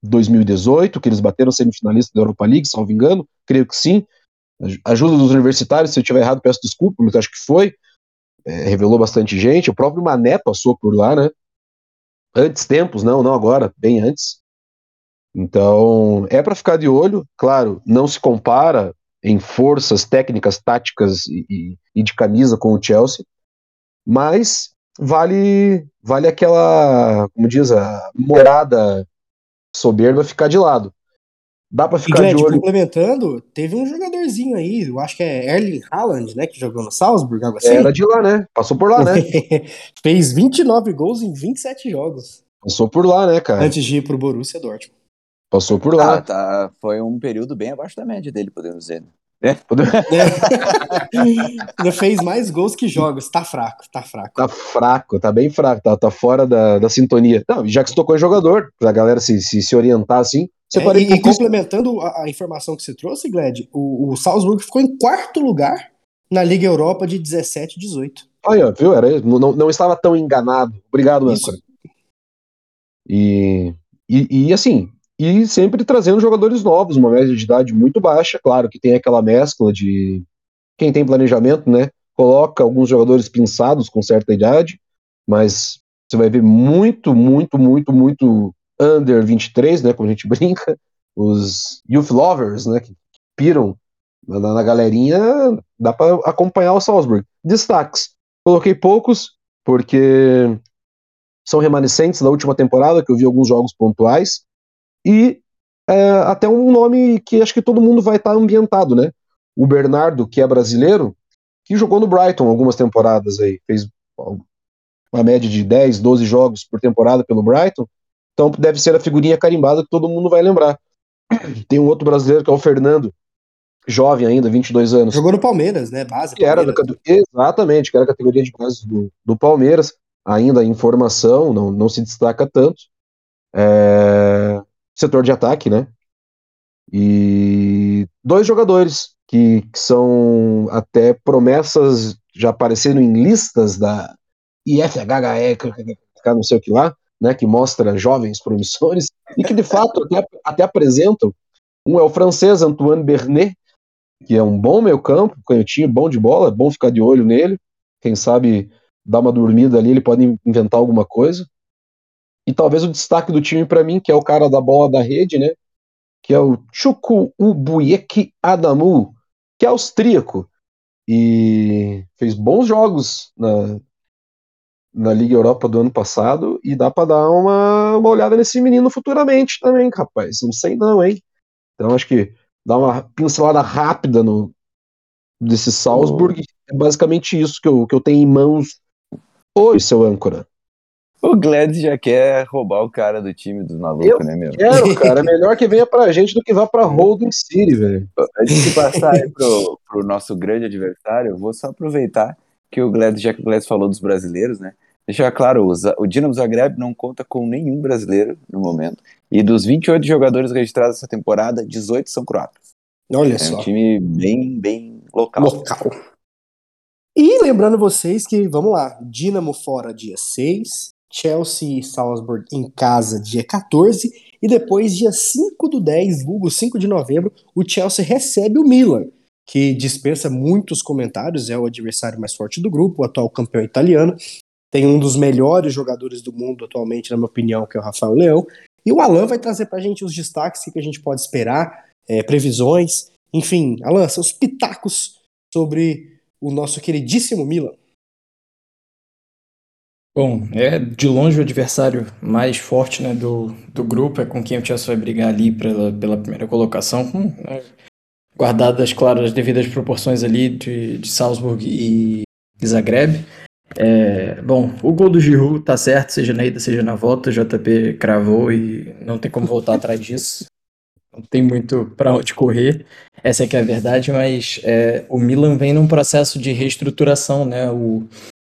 2018, que eles bateram semifinalista da Europa League, salvo engano, creio que sim. Ajuda dos universitários, se eu estiver errado, peço desculpa, mas acho que foi. É, revelou bastante gente. O próprio Mané passou por lá, né? Antes tempos, não, não agora, bem antes. Então, é para ficar de olho, claro, não se compara em forças técnicas, táticas e, e de camisa com o Chelsea, mas vale vale aquela, como diz, a morada soberba ficar de lado. Dá para ficar e, de olho. complementando, teve um jogadorzinho aí, eu acho que é Erling Haaland, né, que jogou no Salzburg, algo assim. Era de lá, né? Passou por lá, né? Fez 29 gols em 27 jogos. Passou por lá, né, cara? Antes de ir pro Borussia Dortmund. Passou por lá. Ah, tá. Foi um período bem abaixo da média dele, podemos dizer. Né? Ainda fez mais gols que jogos. Tá fraco, tá fraco. Tá fraco, tá bem fraco, tá, tá fora da, da sintonia. Não, já que você tocou em jogador, pra galera se, se, se orientar assim. É, e, e complementando a, a, informação que você trouxe, Gled, o, o Salzburg ficou em quarto lugar na Liga Europa de 17 e 18. Aí, ó, viu? Era, não, não estava tão enganado. Obrigado, Âncora. E, e, e assim, e sempre trazendo jogadores novos, uma média de idade muito baixa, claro que tem aquela mescla de quem tem planejamento, né? Coloca alguns jogadores pinçados com certa idade, mas você vai ver muito, muito, muito, muito under 23, né? Como a gente brinca, os youth lovers, né? Que piram na, na galerinha, dá para acompanhar o Salzburg. Destaques: coloquei poucos, porque são remanescentes da última temporada, que eu vi alguns jogos pontuais e é, até um nome que acho que todo mundo vai estar tá ambientado, né? O Bernardo, que é brasileiro, que jogou no Brighton algumas temporadas aí, fez uma média de 10, 12 jogos por temporada pelo Brighton, então deve ser a figurinha carimbada que todo mundo vai lembrar. Tem um outro brasileiro que é o Fernando, jovem ainda, 22 anos. Jogou no Palmeiras, né? Base. Que era da, exatamente, que era a categoria de base do, do Palmeiras, ainda em formação, não, não se destaca tanto. É, setor de ataque, né? E dois jogadores que, que são até promessas já aparecendo em listas da IFHHE, não sei o que lá, né, que mostra jovens promissores e que de fato até, até apresentam. Um é o francês Antoine Bernet, que é um bom meio campo, canhotinho, bom de bola, é bom ficar de olho nele. Quem sabe dar uma dormida ali, ele pode inventar alguma coisa. E talvez o destaque do time para mim, que é o cara da bola da rede, né? Que é o Chuku Ubuyeki Adamu, que é austríaco e fez bons jogos na, na Liga Europa do ano passado e dá para dar uma, uma olhada nesse menino futuramente também, rapaz. Não sei não, hein? Então acho que dá uma pincelada rápida no desse Salzburg. Oh. É basicamente isso que eu, que eu tenho em mãos hoje, seu âncora. O Gladys já quer roubar o cara do time dos malucos, né, meu? Quero, cara. É melhor que venha pra gente do que vá pra Holding City, velho. Antes de passar aí pro, pro nosso grande adversário, eu vou só aproveitar que o Gladys, já que o Gladys falou dos brasileiros, né? Deixar claro, o, Dinamo Zagreb não conta com nenhum brasileiro no momento. E dos 28 jogadores registrados essa temporada, 18 são croatas. Olha é só. É um time bem, bem local. Local. E lembrando vocês que, vamos lá, Dinamo fora dia 6, Chelsea e Salzburg em casa dia 14 e depois dia 5 do 10, vulgo 5 de novembro, o Chelsea recebe o Milan, que dispensa muitos comentários, é o adversário mais forte do grupo, o atual campeão italiano, tem um dos melhores jogadores do mundo atualmente, na minha opinião, que é o Rafael Leão, e o Alan vai trazer pra gente os destaques que a gente pode esperar, é, previsões, enfim, Alan, seus pitacos sobre o nosso queridíssimo Milan. Bom, é de longe o adversário mais forte né, do, do grupo, é com quem o Chelsea vai brigar ali pela, pela primeira colocação, com, né, guardadas, claro, as devidas proporções ali de, de Salzburg e Zagreb. É, bom, o gol do Giroud tá certo, seja na ida, seja na volta, o JP cravou e não tem como voltar atrás disso. Não tem muito para onde correr, essa é que é a verdade, mas é, o Milan vem num processo de reestruturação, né? O,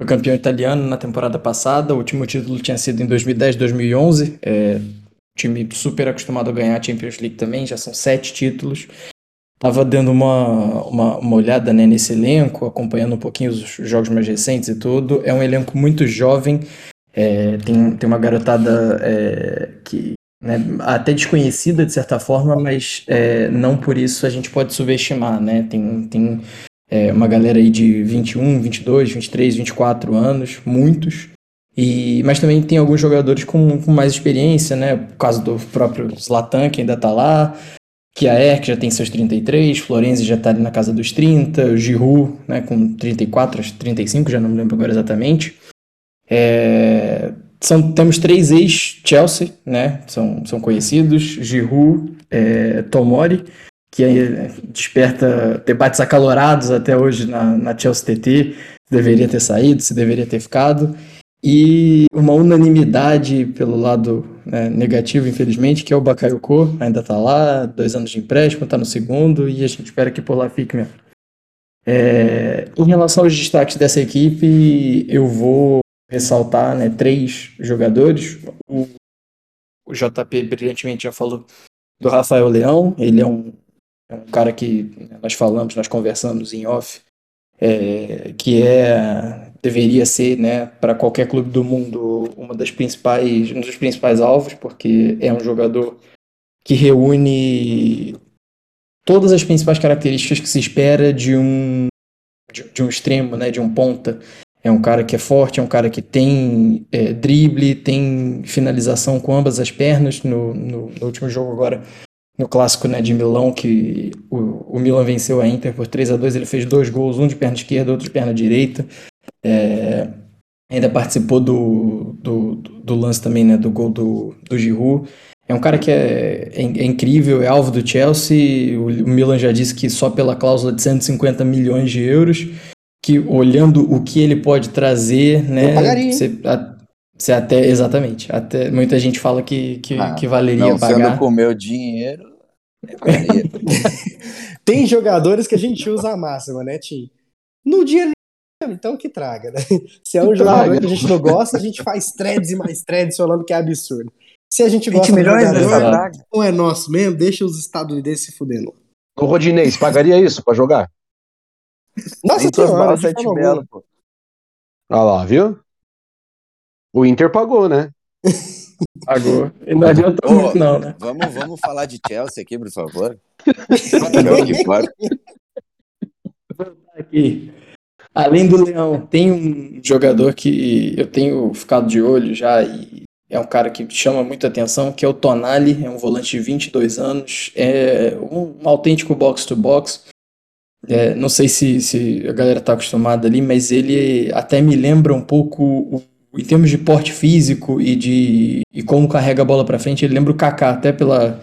foi campeão italiano na temporada passada. O último título tinha sido em 2010, 2011. É, time super acostumado a ganhar a Champions League também, já são sete títulos. Tava dando uma, uma, uma olhada né, nesse elenco, acompanhando um pouquinho os jogos mais recentes e tudo. É um elenco muito jovem. É, tem, tem uma garotada é, que né, até desconhecida de certa forma, mas é, não por isso a gente pode subestimar. Né? Tem, tem é, uma galera aí de 21, 22, 23, 24 anos, muitos. E, mas também tem alguns jogadores com, com mais experiência, né? O caso do próprio Zlatan, que ainda tá lá. Kiaer, que já tem seus 33. Florenzi já tá ali na casa dos 30. O Giroud, né? Com 34, 35, já não me lembro agora exatamente. É, são, temos três ex-Chelsea, né? São, são conhecidos. Giroud, é, Tomori que desperta debates acalorados até hoje na, na Chelsea TT, se deveria ter saído, se deveria ter ficado, e uma unanimidade pelo lado né, negativo, infelizmente, que é o Bakayoko, ainda tá lá, dois anos de empréstimo, tá no segundo, e a gente espera que por lá fique mesmo. É, em relação aos destaques dessa equipe, eu vou ressaltar né, três jogadores. O, o JP brilhantemente já falou do Rafael Leão, ele é um, é um cara que né, nós falamos, nós conversamos em off, é, que é deveria ser, né, para qualquer clube do mundo, uma das principais, um dos principais alvos, porque é um jogador que reúne todas as principais características que se espera de um de, de um extremo, né, de um ponta. É um cara que é forte, é um cara que tem é, drible, tem finalização com ambas as pernas. No, no, no, último jogo agora, no clássico né, de Milão, que o, o Milan venceu a Inter por 3 a 2 ele fez dois gols, um de perna esquerda, outro de perna direita. É, ainda participou do, do, do, lance também, né, do gol do, do Giroud. É um cara que é, é, é, incrível, é alvo do Chelsea. O, o Milan já disse que só pela cláusula de 150 milhões de euros, que olhando o que ele pode trazer, né? Você, você até, exatamente. Até, muita gente fala que, que, ah, que valeria não, pagar. Sendo com o meu dinheiro. Tem jogadores que a gente usa a máxima, né, Tim? No dia então que traga, né? Se é um jogador que a gente não gosta, a gente faz threads e mais threads falando que é absurdo. Se a gente gosta milhões do jogador, não é nosso mesmo, deixa os estadunidenses se fudendo. O Rodinês, pagaria isso pra jogar? Nossa senhora, sete belo, pô. Olha lá, viu? O Inter pagou, né? Pagou. E não adiantou muito, não, né? Vamos, vamos falar de Chelsea aqui, por favor. aqui. Além do Leão, tem um jogador que eu tenho ficado de olho já e é um cara que chama muita atenção, que é o Tonali, é um volante de 22 anos, é um, um autêntico box-to-box. É, não sei se, se a galera está acostumada ali, mas ele até me lembra um pouco, o, em termos de porte físico e de e como carrega a bola para frente, ele lembra o Kaká, até pela,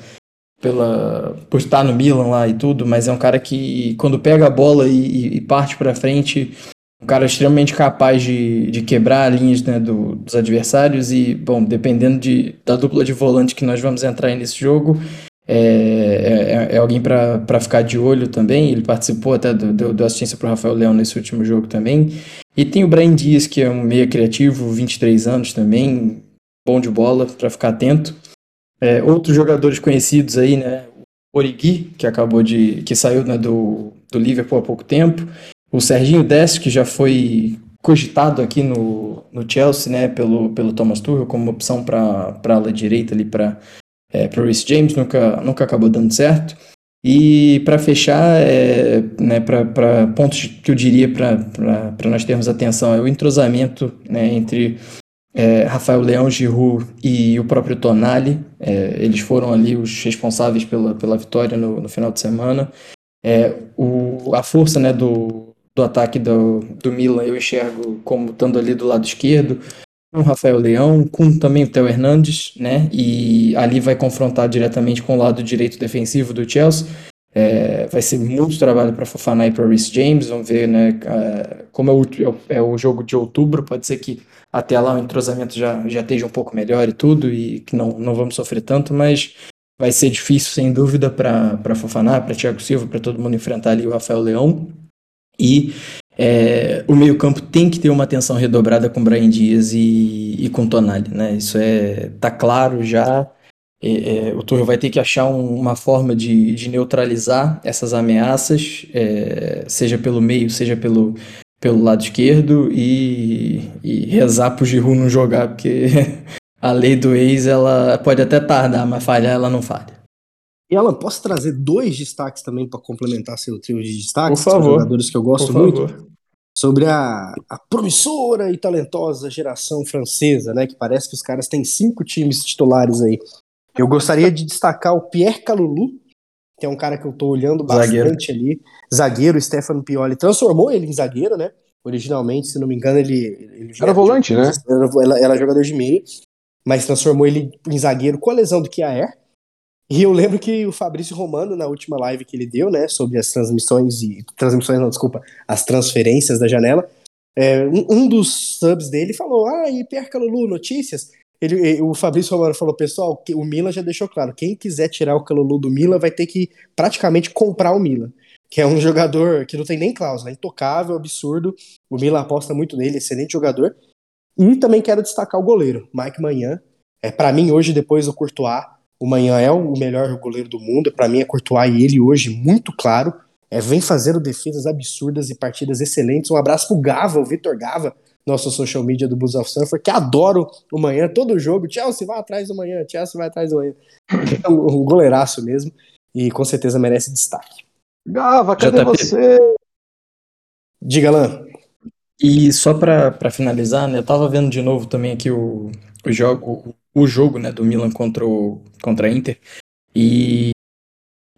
pela por estar no Milan lá e tudo, mas é um cara que quando pega a bola e, e parte para frente, um cara extremamente capaz de, de quebrar linhas né, do, dos adversários e, bom, dependendo de, da dupla de volante que nós vamos entrar nesse jogo, é, é, é alguém para ficar de olho também. Ele participou até do, do, do assistência para o Rafael Leão nesse último jogo também. E tem o Brian Dias, que é um meia criativo, 23 anos também, bom de bola, para ficar atento. É, outros jogadores conhecidos aí, né? Origui, que acabou de. que saiu né, do, do Liverpool há pouco tempo. O Serginho Dest, que já foi cogitado aqui no, no Chelsea, né, pelo, pelo Thomas Tuchel como opção para a ala direita ali para é, o Rhys James, nunca, nunca acabou dando certo. E para fechar, é, né, para pontos que eu diria para nós termos atenção, é o entrosamento né, entre é, Rafael Leão, Giroud e o próprio Tonali. É, eles foram ali os responsáveis pela, pela vitória no, no final de semana. É, o, a força né, do, do ataque do, do Milan eu enxergo como estando ali do lado esquerdo, com o Rafael Leão, com também o Theo Hernandes, né? E ali vai confrontar diretamente com o lado direito defensivo do Chelsea. É, vai ser muito trabalho para Fofana e para Rhys James. Vamos ver, né? Como é o, é o jogo de outubro, pode ser que até lá o entrosamento já, já esteja um pouco melhor e tudo, e que não, não vamos sofrer tanto, mas vai ser difícil, sem dúvida, para Fofaná, para Thiago Silva, para todo mundo enfrentar ali o Rafael Leão. E é, o meio-campo tem que ter uma atenção redobrada com Brian Dias e, e com Tonali, né? Isso é tá claro já. É, é, o Tuchel vai ter que achar um, uma forma de, de, neutralizar essas ameaças, é, seja pelo meio, seja pelo, pelo lado esquerdo, e, e rezar pro Giroud não jogar, porque a lei do ex ela pode até tardar, mas falhar ela não falha. E Alan, posso trazer dois destaques também para complementar seu trio de destaques? Por favor. Jogadores que eu gosto muito. Sobre a, a, promissora e talentosa geração francesa, né? Que parece que os caras têm cinco times titulares aí. Eu gostaria de destacar o Pierre Calulu, que é um cara que eu tô olhando bastante zagueiro. ali. Zagueiro, Stefano Pioli transformou ele em zagueiro, né? Originalmente, se não me engano, ele. ele era volante, né? Era, era jogador de meio, mas transformou ele em zagueiro com a lesão do Kiaer. E eu lembro que o Fabrício Romano, na última live que ele deu, né, sobre as transmissões e. Transmissões, não, desculpa, as transferências da janela, é, um, um, dos subs dele falou: Ah, e Pierre Calulu, notícias? Ele, o Fabrício Romano falou, pessoal, o Milan já deixou claro, quem quiser tirar o Calulu do Milan vai ter que praticamente comprar o Milan, que é um jogador que não tem nem cláusula, é intocável, absurdo. O Milan aposta muito nele, excelente jogador. E também quero destacar o goleiro, Mike Manhã. É, para mim, hoje, depois do Courtois, o Manhã é o melhor goleiro do mundo. Para mim, é Courtois e ele hoje, muito claro. É, vem fazendo defesas absurdas e partidas excelentes. Um abraço pro Gava, o Vitor Gava, nosso social media do Blues of Sanford, que adoro o manhã, todo jogo. Chelsea vai atrás do manhã, Chelsea vai atrás do manhã. É um, um goleiraço mesmo e com certeza merece destaque. Gava, cadê JP. você? Diga, Lan. E só pra pra finalizar, né? Eu tava vendo de novo também aqui o, o jogo, o jogo, né, do Milan contra o contra a Inter. E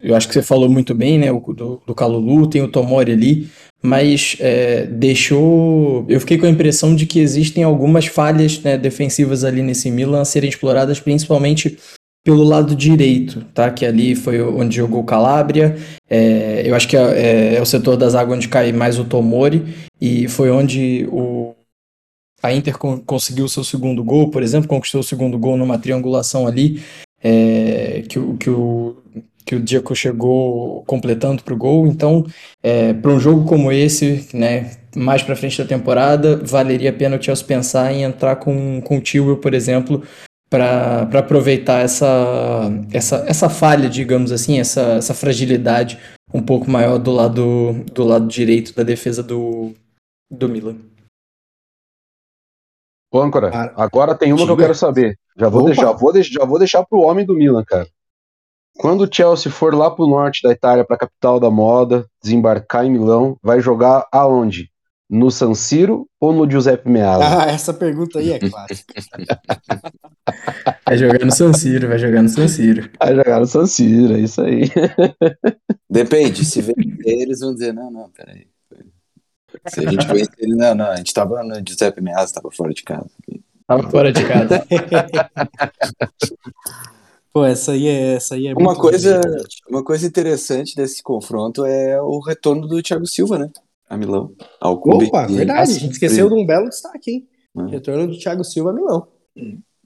eu acho que você falou muito bem, né? Do, do Calulu, tem o Tomori ali, mas é, deixou. Eu fiquei com a impressão de que existem algumas falhas né, defensivas ali nesse Milan a serem exploradas, principalmente pelo lado direito, tá? Que ali foi onde jogou o Calabria. É, eu acho que é, é o setor das águas onde cai mais o Tomori, e foi onde o, a Inter con- conseguiu o seu segundo gol, por exemplo, conquistou o segundo gol numa triangulação ali, é, que, o- que o, que o Diaco chegou completando para o gol. Então, para um jogo como esse, né, mais para frente da temporada, valeria a pena o Chelsea pensar em entrar com, com o Tio, por exemplo, para aproveitar essa, essa, essa falha, digamos assim, essa, essa fragilidade um pouco maior do lado, do lado direito da defesa do, do Milan. Ô, âncora, Cara, agora tem uma que eu diga. quero saber. Já vou, Opa. deixar, vou, deixar, já vou deixar pro homem do Milan, cara. Quando o Chelsea for lá pro norte da Itália, pra capital da moda, desembarcar em Milão, vai jogar aonde? No San Siro ou no Giuseppe Meazza? Ah, essa pergunta aí é clássica. Vai jogar no San Siro, vai jogar no San Siro. Vai jogar no San Siro, é isso aí. Depende, se vencer, eles vão dizer, não, não, peraí. Se a gente vencer, ele, não, não, a gente tava no Giuseppe Meazza, tava fora de casa. Tava fora de casa. Pô, essa aí é, essa aí é Uma muito coisa, inteligente. uma coisa interessante desse confronto é o retorno do Thiago Silva, né? A Milão. Ao clube. Opa, verdade, a gente esqueceu de um belo destaque, hein? Hum. Retorno do Thiago Silva a Milão.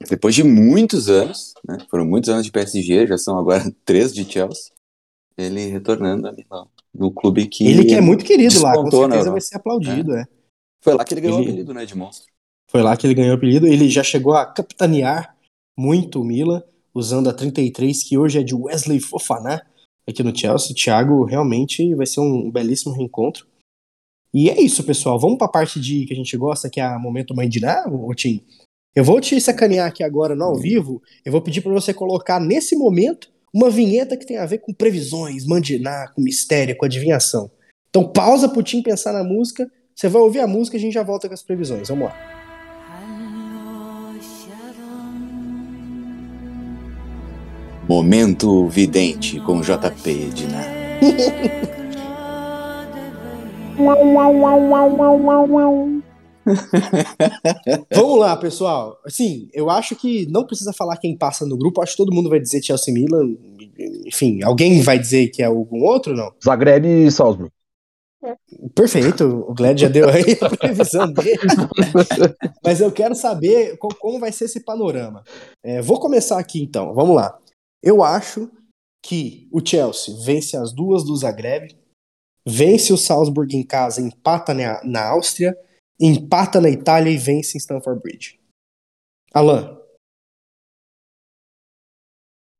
Depois de muitos anos, né? Foram muitos anos de PSG, já são agora três de Chelsea. Ele retornando a Milão. No clube que. Ele que é muito querido lá, com na certeza vai ser aplaudido, é. Foi lá que ele ganhou Ele- o apelido, né? De monstro. Foi lá que ele ganhou o apelido. Ele já chegou a capitanear muito o Milan, usando a 33, que hoje é de Wesley Fofana, aqui no Chelsea. Thiago realmente vai ser um belíssimo reencontro. E é isso, pessoal. Vamos para a parte de que a gente gosta, que é a momento mãe de Ná, ô Tim. Eu vou te sacanear aqui agora no ao vivo. Eu vou pedir para você colocar nesse momento uma vinheta que tem a ver com previsões, mandiná, com mistério, com adivinhação. Então pausa pro Tim pensar na música. Você vai ouvir a música e a gente já volta com as previsões. Vamos lá. Momento vidente com JP de Ná. Vamos lá, pessoal. Assim, eu acho que não precisa falar quem passa no grupo. Acho que todo mundo vai dizer Chelsea Milan. Enfim, alguém vai dizer que é algum outro, não? Zagreb e Salzburg. Perfeito. O Gled já deu aí a previsão dele. Mas eu quero saber co- como vai ser esse panorama. É, vou começar aqui então. Vamos lá. Eu acho que o Chelsea vence as duas do Zagreb, vence o Salzburg em casa, empata na, na Áustria, empata na Itália e vence em Stamford Bridge. Alan.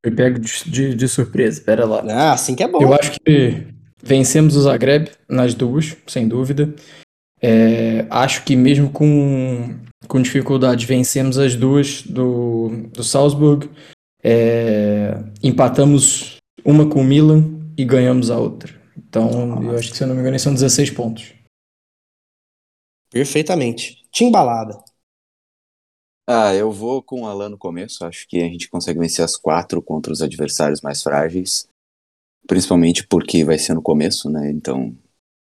Foi pego de, de, de surpresa, pera lá. Ah, assim que é bom. Eu acho que vencemos o Zagreb nas duas, sem dúvida. É, acho que mesmo com, com dificuldade vencemos as duas do, do Salzburg. É, empatamos uma com o Milan e ganhamos a outra. Então, eu acho que se eu não me engano, são 16 pontos. Perfeitamente. Timbalada. Ah, eu vou com o Alan no começo. Acho que a gente consegue vencer as quatro contra os adversários mais frágeis. Principalmente porque vai ser no começo, né? Então,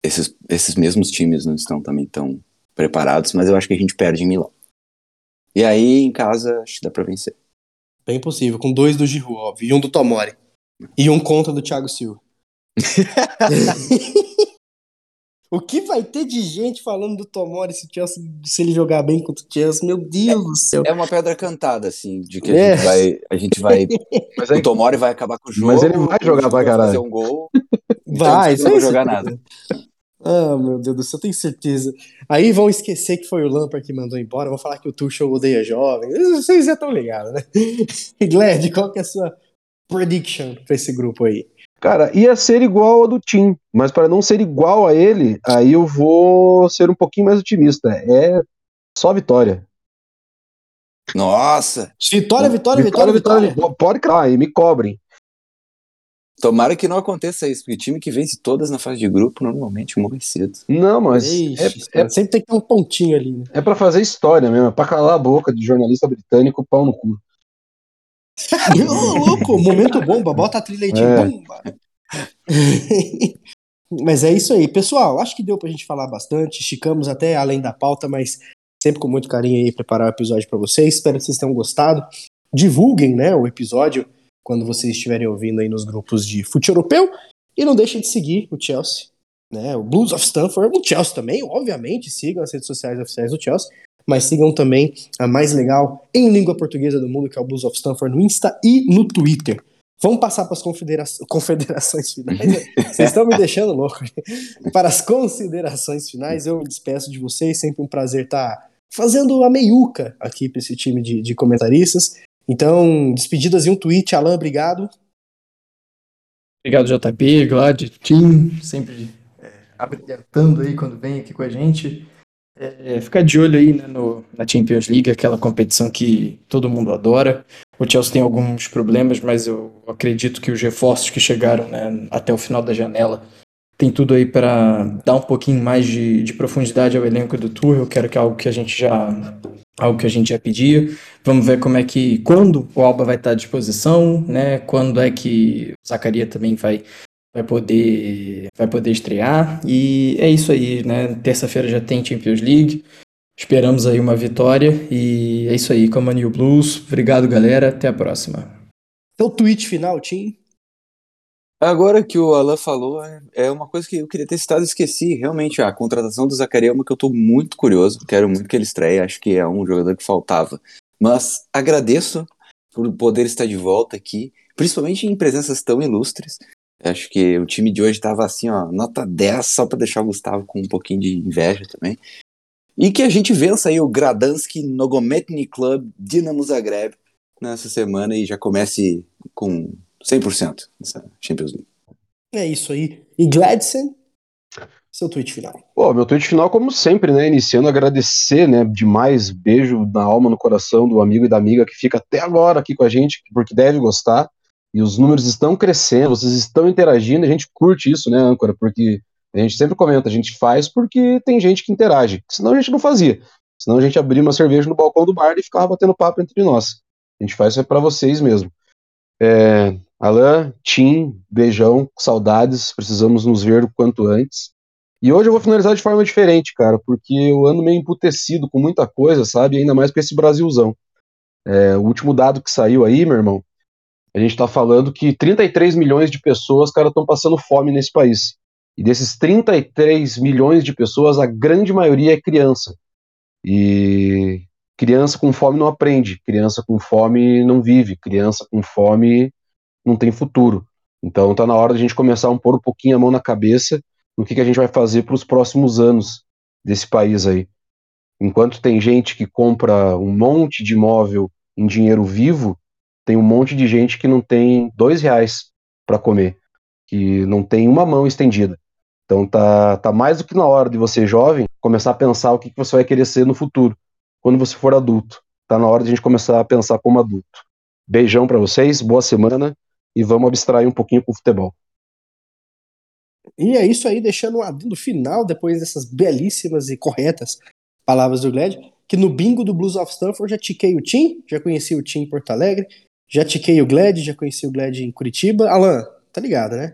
esses, esses mesmos times não estão também tão preparados, mas eu acho que a gente perde em Milão. E aí, em casa, acho que dá pra vencer. Bem possível, com dois do Giroud, óbvio, e um do Tomori. E um contra do Thiago Silva. O que vai ter de gente falando do Tomori se, Chelsea, se ele jogar bem contra o Chelsea? Meu Deus do céu. É uma pedra cantada, assim, de que a É. gente vai. A gente vai. Mas, aí, o Tomori vai acabar com o jogo. Mas ele vai jogar pra caralho. fazer um gol. Então, Vai, não vai jogar nada. Ah, meu Deus do céu, eu tenho certeza. Aí vão esquecer que foi o Lampard que mandou embora, vão falar que o Tuchel odeia jovem. Vocês já estão ligados, né? Glad, qual que é a sua prediction pra esse grupo aí? Cara, ia ser igual ao do Tim, mas para não ser igual a ele, aí eu vou ser um pouquinho mais otimista. É só vitória. Nossa! Vitória, vitória, vitória, vitória. Pode cravar e me cobrem. Tomara que não aconteça isso, porque time que vence todas na fase de grupo normalmente morre cedo. Não, mas Ixi, é, é, Sempre tem que ter um pontinho ali, né? é para fazer história mesmo, é pra calar a boca de jornalista britânico, pau no cu. Ô, louco, momento bomba, bota a trilha aí de É. bomba. mas é isso aí, pessoal. Acho que deu pra gente falar bastante. Esticamos até além da pauta, mas sempre com muito carinho aí preparar o episódio pra vocês. Espero que vocês tenham gostado. Divulguem, né, o episódio quando vocês estiverem ouvindo aí nos grupos de fute europeu. E não deixem de seguir o Chelsea, né? O Blues of Stanford, o Chelsea também, obviamente, sigam as redes sociais oficiais do Chelsea, mas sigam também a mais legal em língua portuguesa do mundo, que é o Blues of Stanford no Insta e no Twitter. Vamos passar para as confedera confederações finais. Vocês estão me deixando louco. Para as considerações finais, eu me despeço de vocês. Sempre um prazer estar fazendo a meiuca aqui para esse time de, de comentaristas. Então, despedidas e um tweet. Alan, obrigado. Obrigado, JP, Glad, Tim, sempre é, abrilhantando aí quando vem aqui com a gente. É, ficar de olho aí né, no, na Champions League, aquela competição que todo mundo adora. O Chelsea tem alguns problemas, mas eu acredito que os reforços que chegaram né, até o final da janela tem tudo aí para dar um pouquinho mais de, de profundidade ao elenco do Tuchel, que era que é algo que a gente já algo que a gente já pedia. Vamos ver como é que quando o Alba vai estar à disposição, né? Quando é que o Zacaria também vai vai poder vai poder estrear e é isso aí, né? Terça-feira já tem Champions League. Esperamos aí uma vitória e é isso aí, Come New Blues. Obrigado, galera. Até a próxima. Seu tweet final, Tim. Agora que o Alan falou, é- é uma coisa que eu queria ter citado e esqueci. Realmente, a contratação do Zacaria é uma que eu tô muito curioso. Quero muito que ele estreie. Acho que é um jogador que faltava. Mas agradeço por poder estar de volta aqui, principalmente em presenças tão ilustres. Acho que o time de hoje estava assim, ó, nota 10, só para deixar o Gustavo com um pouquinho de inveja também. E que a gente vença aí o Gradanski Nogometni Club Dinamo Zagreb nessa semana e já comece com 100% nessa Champions League. É isso aí. E Gladson, seu tweet final. Pô, meu tweet final, como sempre, né? Iniciando agradecer, né? Demais, beijo na alma, no coração do amigo e da amiga que fica até agora aqui com a gente, porque deve gostar. E os números estão crescendo, vocês estão interagindo, a gente curte isso, né, âncora? Porque a gente sempre comenta, a gente faz porque tem gente que interage. Senão a gente não fazia. Senão a gente abria uma cerveja no balcão do bar e ficava batendo papo entre nós. A gente faz isso para vocês mesmo. É, Alan, Tim, beijão, saudades, precisamos nos ver o quanto antes. E hoje eu vou finalizar de forma diferente, cara, porque eu ando meio emputecido com muita coisa, sabe? Ainda mais com esse Brasilzão. É, o último dado que saiu aí, meu irmão, a gente tá falando que 33 milhões de pessoas, cara, estão passando fome nesse país. E desses 33 milhões de pessoas, a grande maioria é criança. E criança com fome não aprende, criança com fome não vive, criança com fome não tem futuro. Então tá na hora de a gente começar a pôr um pouquinho a mão na cabeça no que, que a gente vai fazer para os próximos anos desse país aí. Enquanto tem gente que compra um monte de imóvel em dinheiro vivo, tem um monte de gente que não tem dois reais para comer, que não tem uma mão estendida. Então tá, tá mais do que na hora de você, jovem, começar a pensar o que, que você vai querer ser no futuro, quando você for adulto. Tá na hora de a gente começar a pensar como adulto. Beijão para vocês, boa semana e vamos abstrair um pouquinho com o futebol. E é isso aí, deixando um adendo final, depois dessas belíssimas e corretas palavras do Glad, que no bingo do Blues of Stanford já tiquei o Tim, já conheci o Tim em Porto Alegre, já tiquei o Glad, já conheci o Glad em Curitiba. Alan, tá ligado, né?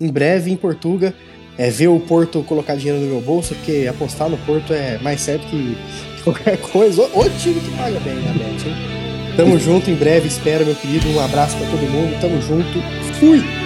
Em breve, em Portuga, é ver o Porto colocar dinheiro no meu bolso, porque apostar no Porto é mais certo que qualquer coisa. O, time que paga bem, né, hein? Tamo junto, em breve, espero, meu querido. Um abraço pra todo mundo, tamo junto. Fui!